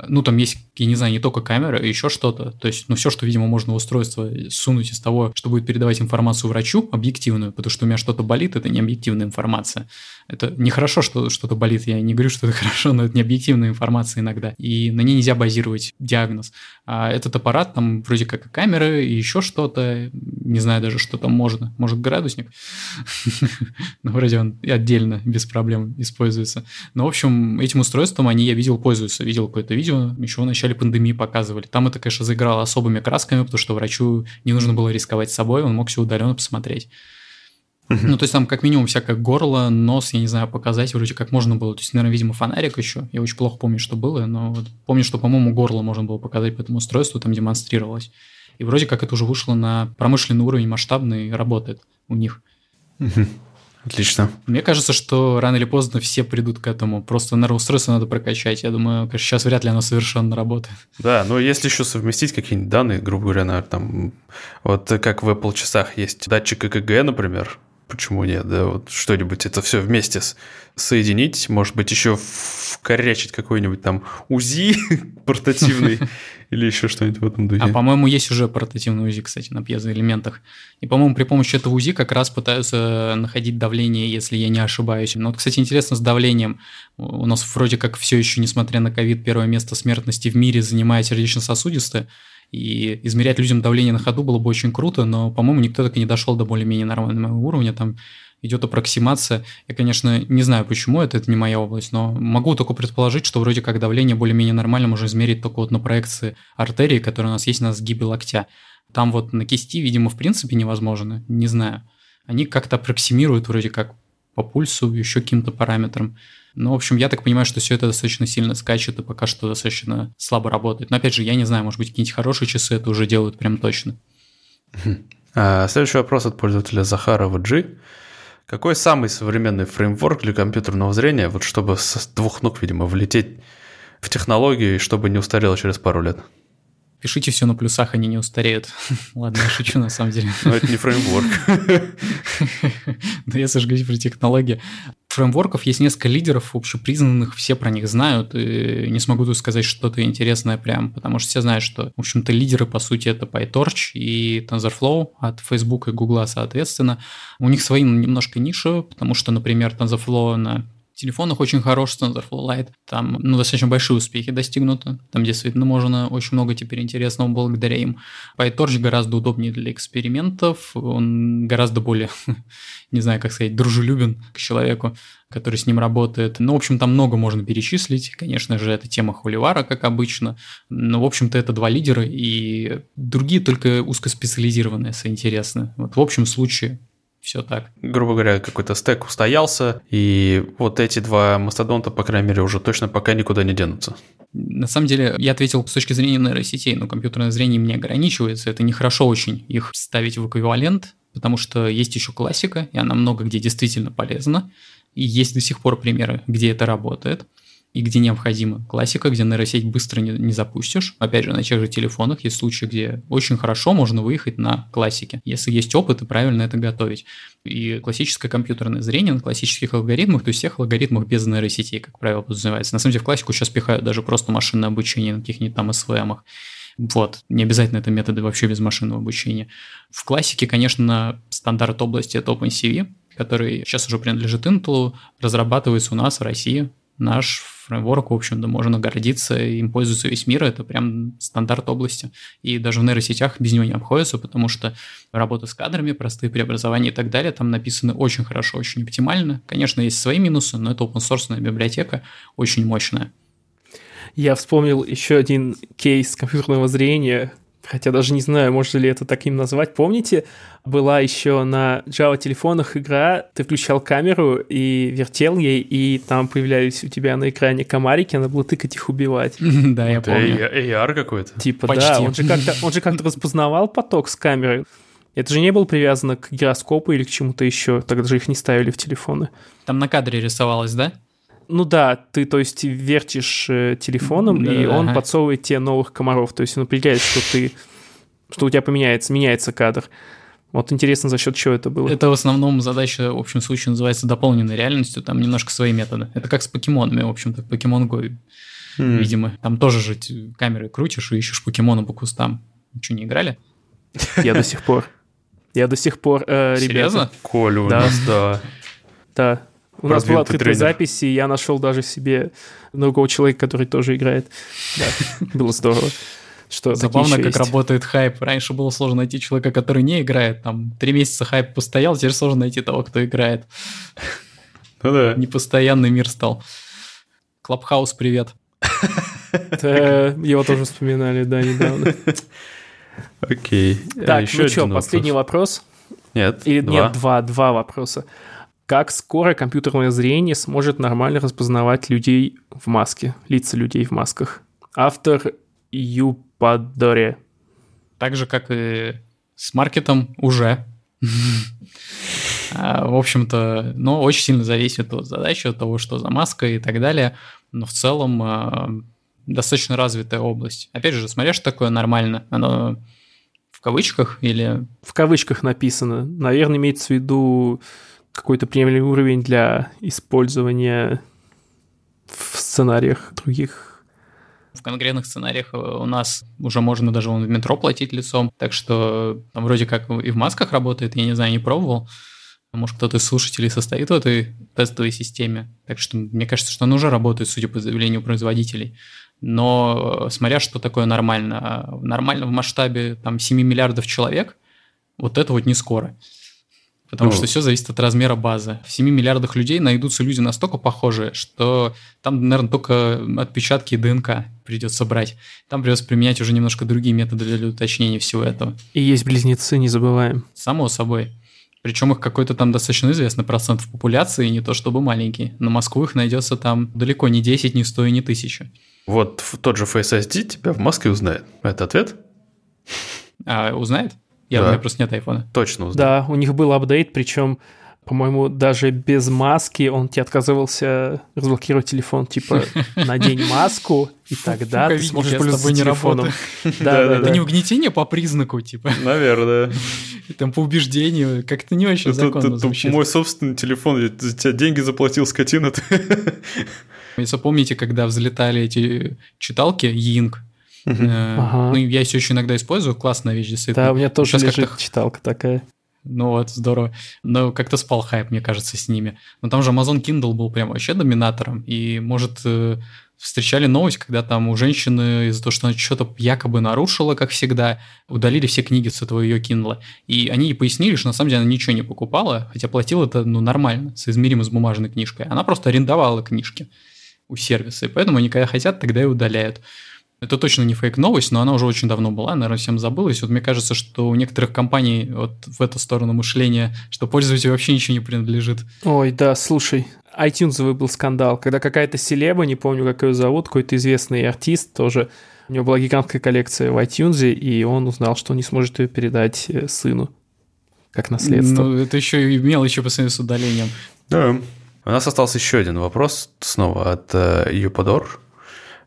ну, там есть, я не знаю, не только камера, еще что-то. То есть, ну, все, что, видимо, можно в устройство сунуть из того, что будет передавать информацию врачу, объективную, потому что у меня что-то болит, это не объективная информация. Это нехорошо, что что-то болит, я не говорю, что это хорошо, но это не объективная информация иногда. И на ней нельзя базировать диагноз. А этот аппарат, там вроде как и камеры, и еще что-то, не знаю даже, что там можно. Может, градусник? Ну, вроде он отдельно, без проблем используется. Но, в общем, этим устройством они, я видел, пользуются. Видел какое-то видео, еще в начале пандемии показывали. Там это, конечно, заиграло особыми красками, потому что врачу не нужно было рисковать собой, он мог все удаленно посмотреть. Ну, то есть там как минимум всякое горло, нос, я не знаю, показать вроде как можно было. То есть, наверное, видимо, фонарик еще. Я очень плохо помню, что было, но вот помню, что, по-моему, горло можно было показать по этому устройству, там демонстрировалось. И вроде как это уже вышло на промышленный уровень, масштабный, и работает у них. Отлично. Мне кажется, что рано или поздно все придут к этому. Просто нейроустройство надо прокачать. Я думаю, сейчас вряд ли оно совершенно работает. Да, но если еще совместить какие-нибудь данные, грубо говоря, наверное, там, вот как в Apple часах есть датчик ЭКГ, например, почему нет, да, вот что-нибудь это все вместе с, соединить, может быть, еще вкорячить какой-нибудь там УЗИ портативный или еще что-нибудь в этом духе. А, по-моему, есть уже портативный УЗИ, кстати, на пьезоэлементах. И, по-моему, при помощи этого УЗИ как раз пытаются находить давление, если я не ошибаюсь. Но вот, кстати, интересно с давлением. У нас вроде как все еще, несмотря на ковид, первое место смертности в мире занимает сердечно-сосудистые. И измерять людям давление на ходу было бы очень круто, но, по-моему, никто так и не дошел до более-менее нормального уровня. Там идет аппроксимация. Я, конечно, не знаю, почему это, это не моя область, но могу только предположить, что вроде как давление более-менее нормально можно измерить только вот на проекции артерии, которая у нас есть на сгибе локтя. Там вот на кисти, видимо, в принципе невозможно, не знаю. Они как-то аппроксимируют вроде как по пульсу, еще каким-то параметрам. Ну, в общем, я так понимаю, что все это достаточно сильно скачет и пока что достаточно слабо работает. Но опять же, я не знаю, может быть, какие-нибудь хорошие часы это уже делают прям точно. А, следующий вопрос от пользователя Захарова G. Какой самый современный фреймворк для компьютерного зрения, вот чтобы с двух ног, видимо, влететь в технологию и чтобы не устарело через пару лет? Пишите все на плюсах, они не устареют. Ладно, я шучу на самом деле. Но это не фреймворк. Да если же говорить про технологии. Фреймворков есть несколько лидеров общепризнанных, все про них знают, и не смогу тут сказать что-то интересное прям, потому что все знают, что, в общем-то, лидеры, по сути, это PyTorch и TensorFlow от Facebook и Google, соответственно. У них свои немножко ниши, потому что, например, TensorFlow на телефонах очень хорош TensorFlow Lite. Там ну, достаточно большие успехи достигнуты. Там действительно можно очень много теперь интересного благодаря им. PyTorch гораздо удобнее для экспериментов. Он гораздо более, не знаю, как сказать, дружелюбен к человеку, который с ним работает. Ну, в общем, там много можно перечислить. Конечно же, это тема Холивара, как обычно. Но, в общем-то, это два лидера, и другие только узкоспециализированные, если интересно. Вот в общем случае все так. Грубо говоря, какой-то стек устоялся, и вот эти два мастодонта, по крайней мере, уже точно пока никуда не денутся. На самом деле, я ответил с точки зрения нейросетей, но компьютерное зрение не ограничивается. Это нехорошо очень их ставить в эквивалент, потому что есть еще классика, и она много где действительно полезна. И есть до сих пор примеры, где это работает и где необходимо. Классика, где нейросеть быстро не, не запустишь. Опять же, на тех же телефонах есть случаи, где очень хорошо можно выехать на классике, если есть опыт и правильно это готовить. И классическое компьютерное зрение на классических алгоритмах, то есть всех алгоритмах без нейросетей, как правило, подразумевается. На самом деле в классику сейчас пихают даже просто машинное обучение на каких-нибудь там SVM. Вот, не обязательно это методы вообще без машинного обучения. В классике, конечно, стандарт области это OpenCV, который сейчас уже принадлежит Intel, разрабатывается у нас в России. Наш фреймворк, в общем-то, можно гордиться, им пользуется весь мир, это прям стандарт области. И даже в нейросетях без него не обходится, потому что работа с кадрами, простые преобразования и так далее, там написаны очень хорошо, очень оптимально. Конечно, есть свои минусы, но это open библиотека, очень мощная. Я вспомнил еще один кейс компьютерного зрения, хотя даже не знаю, можно ли это таким назвать. Помните, была еще на Java телефонах игра, ты включал камеру и вертел ей, и там появлялись у тебя на экране комарики, надо было тыкать их убивать. Да, я помню. AR какой-то. Типа, да, он же как-то он же как-то распознавал поток с камеры. Это же не было привязано к гироскопу или к чему-то еще, тогда же их не ставили в телефоны. Там на кадре рисовалось, да? Ну да, ты, то есть, вертишь э, телефоном, Да, и он ага. подсовывает тебе новых комаров. То есть он определяет, что ты, что у тебя поменяется, меняется кадр. Вот интересно, за счет чего это было. Это в основном задача, в общем случае, называется дополненной реальностью, там немножко свои методы. Это как с покемонами, в общем-то, Pokemon Go, М. видимо. Там тоже же т- камеры крутишь и ищешь покемона по кустам. Ничего не играли? Я до сих пор. Я до сих пор, э, ребята. Серьезно? Коля у Да. нас, да. Да. У нас была открытая тренер. запись, и я нашел даже себе другого человека, который тоже играет. Да, было здорово. Что Забавно, как есть. работает хайп. Раньше было сложно найти человека, который не играет. Там три месяца хайп постоял, теперь сложно найти того, кто играет. Ну да. Непостоянный мир стал. Клабхаус, привет. Его тоже вспоминали, да, недавно. Окей. Так, еще ну что, последний вопрос? Нет, Или два. нет, два, два вопроса. Как скоро компьютерное зрение сможет нормально распознавать людей в маске, лица людей в масках? Автор Юпадоре. Так же, как и с маркетом уже. А, В общем-то, ну, очень сильно зависит от задачи, от того, что за маской и так далее. Но в целом а, достаточно развитая область. Опять же, смотря, что такое нормально. Оно в кавычках или... В кавычках написано. Наверное, имеется в виду какой-то приемлемый уровень для использования в сценариях других. В конкретных сценариях э, у нас уже можно даже в метро платить лицом, так что там вроде как и в масках работает, я не знаю, не пробовал. Может, кто-то из слушателей состоит в этой тестовой системе. Так что мне кажется, что она уже работает, судя по заявлению производителей. Но э, смотря, что такое нормально. А Нормально в масштабе там 7 миллиардов человек, вот это вот не скоро. Потому Ну. что все зависит от размера базы. В 7 миллиардах людей найдутся люди настолько похожие, что там, наверное, только отпечатки ДНК придется брать. Там придется применять уже немножко другие методы для уточнения всего этого. И есть близнецы, не забываем. Само собой. Причем их какой-то там достаточно известный процент в популяции, не то чтобы маленький. На Москву их найдется там далеко не 10, не 100 и не 1000. Вот тот же Face ID тебя в маске узнает. Это ответ? А узнает? Я, Да. У меня просто нет айфона. Точно узнает. Да, у них был апдейт, причем, по-моему, даже без маски он тебе отказывался разблокировать телефон. Типа, надень маску, и тогда ты сможешь пользоваться тобой не телефоном. Да, да, Это да. не угнетение по признаку, типа, Наверное. там по убеждению, как-то не очень законно это звучит. мой собственный телефон, я за тебя деньги заплатил, скотина ты. Если помните, когда взлетали эти читалки Ying, э, Ага. ну, я все еще иногда использую, классная вещь, действительно. Да, у меня тоже Сейчас лежит как-то читалка такая. Ну вот, здорово. Но как-то спал хайп, мне кажется, с ними. Но там же Amazon Kindle был прям вообще доминатором. И, может, э, встречали новость, когда там у женщины из-за того, что она что-то якобы нарушила, как всегда, удалили все книги с этого ее Kindle. И они ей пояснили, что на самом деле она ничего не покупала, хотя платила это ну, нормально, соизмеримо с бумажной книжкой. Она просто арендовала книжки у сервиса, и поэтому они когда хотят, тогда и удаляют. Это точно не фейк-новость, но она уже очень давно была, наверное, всем забылась. Вот мне кажется, что у некоторых компаний вот в эту сторону мышления, что пользователю вообще ничего не принадлежит. Ой, да, слушай, iTunes был скандал, когда какая-то селеба, не помню, как ее зовут, какой-то известный артист тоже, у него была гигантская коллекция в iTunes, и он узнал, что он не сможет ее передать э, сыну как наследство. Ну, это еще и мелочи по сравнению с удалением. Да. У нас остался еще один вопрос, снова от э,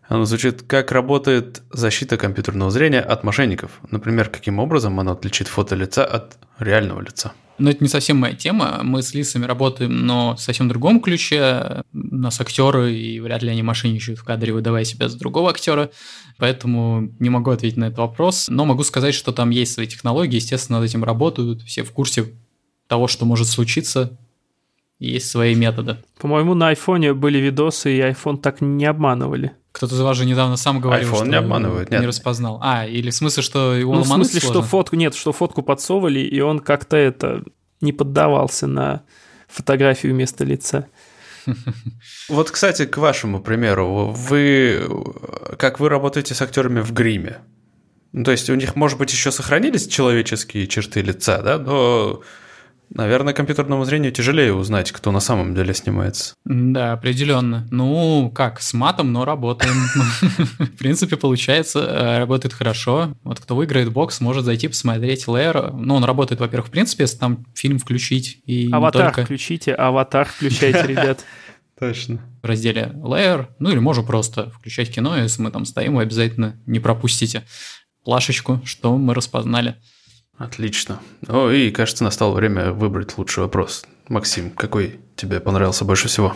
Юпадор. Он звучит, как работает защита компьютерного зрения от мошенников? Например, каким образом оно отличит фото лица от реального лица? Но это не совсем моя тема. Мы с лицами работаем, но в совсем другом ключе. У нас актеры, и вряд ли они мошенничают в кадре, выдавая себя за другого актера. Поэтому не могу ответить на этот вопрос. Но могу сказать, что там есть свои технологии, естественно, над этим работают. Все в курсе того, что может случиться. И есть свои методы. По-моему, на айфоне были видосы, и iPhone так не обманывали. Кто-то из вас же недавно сам говорил, iPhone что не обманывает, нет. не распознал. А, или в смысле, что его Ну, в смысле, что сложно? фотку, нет, что фотку подсовывали, и он как-то это не поддавался на фотографию вместо лица. Вот, кстати, к вашему примеру, вы как вы работаете с актерами в гриме? Ну, то есть у них, может быть, еще сохранились человеческие черты лица, да, но Наверное, компьютерному зрению тяжелее узнать, кто на самом деле снимается. Да, определенно. Ну, как, с матом, но работаем. В принципе, получается, э, работает хорошо. Вот кто выиграет бокс, может зайти посмотреть Лэр. Ну, он работает, во-первых, в принципе, если там фильм включить. И аватар включите, аватар включайте, ребят. Точно. В разделе Layer, ну или можно просто включать кино, если мы там стоим, вы обязательно не пропустите плашечку, что мы распознали. Отлично. Ну и, кажется, настало время выбрать лучший вопрос. Максим, какой тебе понравился больше всего?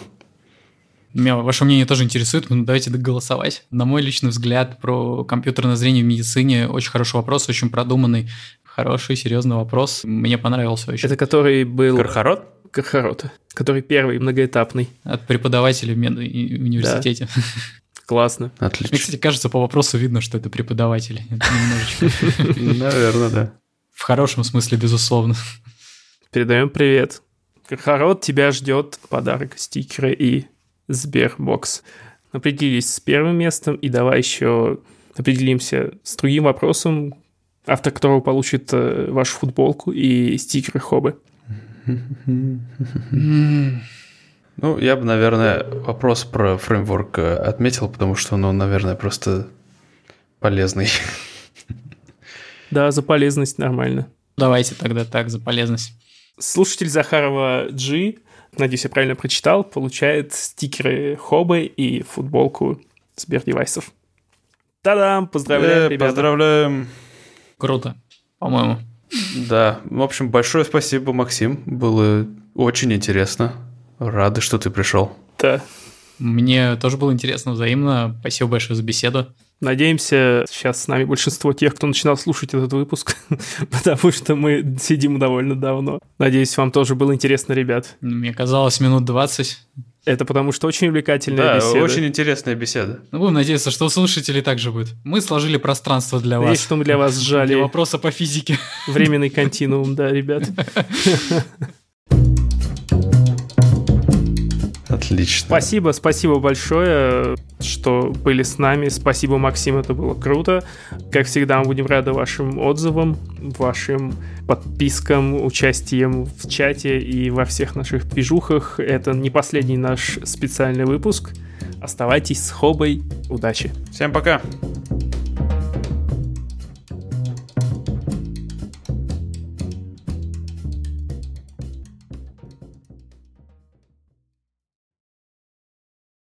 Меня ваше мнение тоже интересует, но давайте доголосовать. На мой личный взгляд, про компьютерное зрение в медицине очень хороший вопрос, очень продуманный, хороший, серьезный вопрос. Мне понравился очень. Это который был... Кархарот? Кархарота, который первый, многоэтапный. От преподавателя в медуниверситете. Да. Классно. Отлично. Мне, кстати, кажется, по вопросу видно, что это преподаватели. Наверное, да. В хорошем смысле, безусловно. Передаем привет. Кархарот, тебя ждет подарок стикеры и Сбербокс. Определились с первым местом, и давай еще определимся с другим вопросом, автор которого получит э, вашу футболку и стикеры Хобы. Ну, я бы, наверное, вопрос про фреймворк э, отметил, потому что он, наверное, просто полезный. Да, за полезность нормально. Давайте тогда так, за полезность. Слушатель Захарова G, надеюсь, я правильно прочитал, получает стикеры Хобы и футболку Сбердевайсов. Та-дам! Поздравляем, э, ребята. Поздравляем. Круто, по-моему. Да, в общем, большое спасибо, Максим. Было очень интересно. Рады, что ты пришел. Да. Мне тоже было интересно взаимно. Спасибо большое за беседу. Надеемся, сейчас с нами большинство тех, кто начинал слушать этот выпуск, потому что мы сидим довольно давно. Надеюсь, вам тоже было интересно, ребят. Мне казалось, минут 20. Это потому что очень увлекательная да, беседа. очень интересная беседа. Ну, будем надеяться, что у слушателей также будет. Мы сложили пространство для вас. Есть, что мы для вас сжали. Для вопроса по физике. Временный континуум, да, ребят. Отлично. Спасибо, спасибо большое, что были с нами. Спасибо, Максим, это было круто. Как всегда, мы будем рады вашим отзывам, вашим подпискам, участием в чате и во всех наших движухах. Это не последний наш специальный выпуск. Оставайтесь с Хобой. Удачи. Всем пока.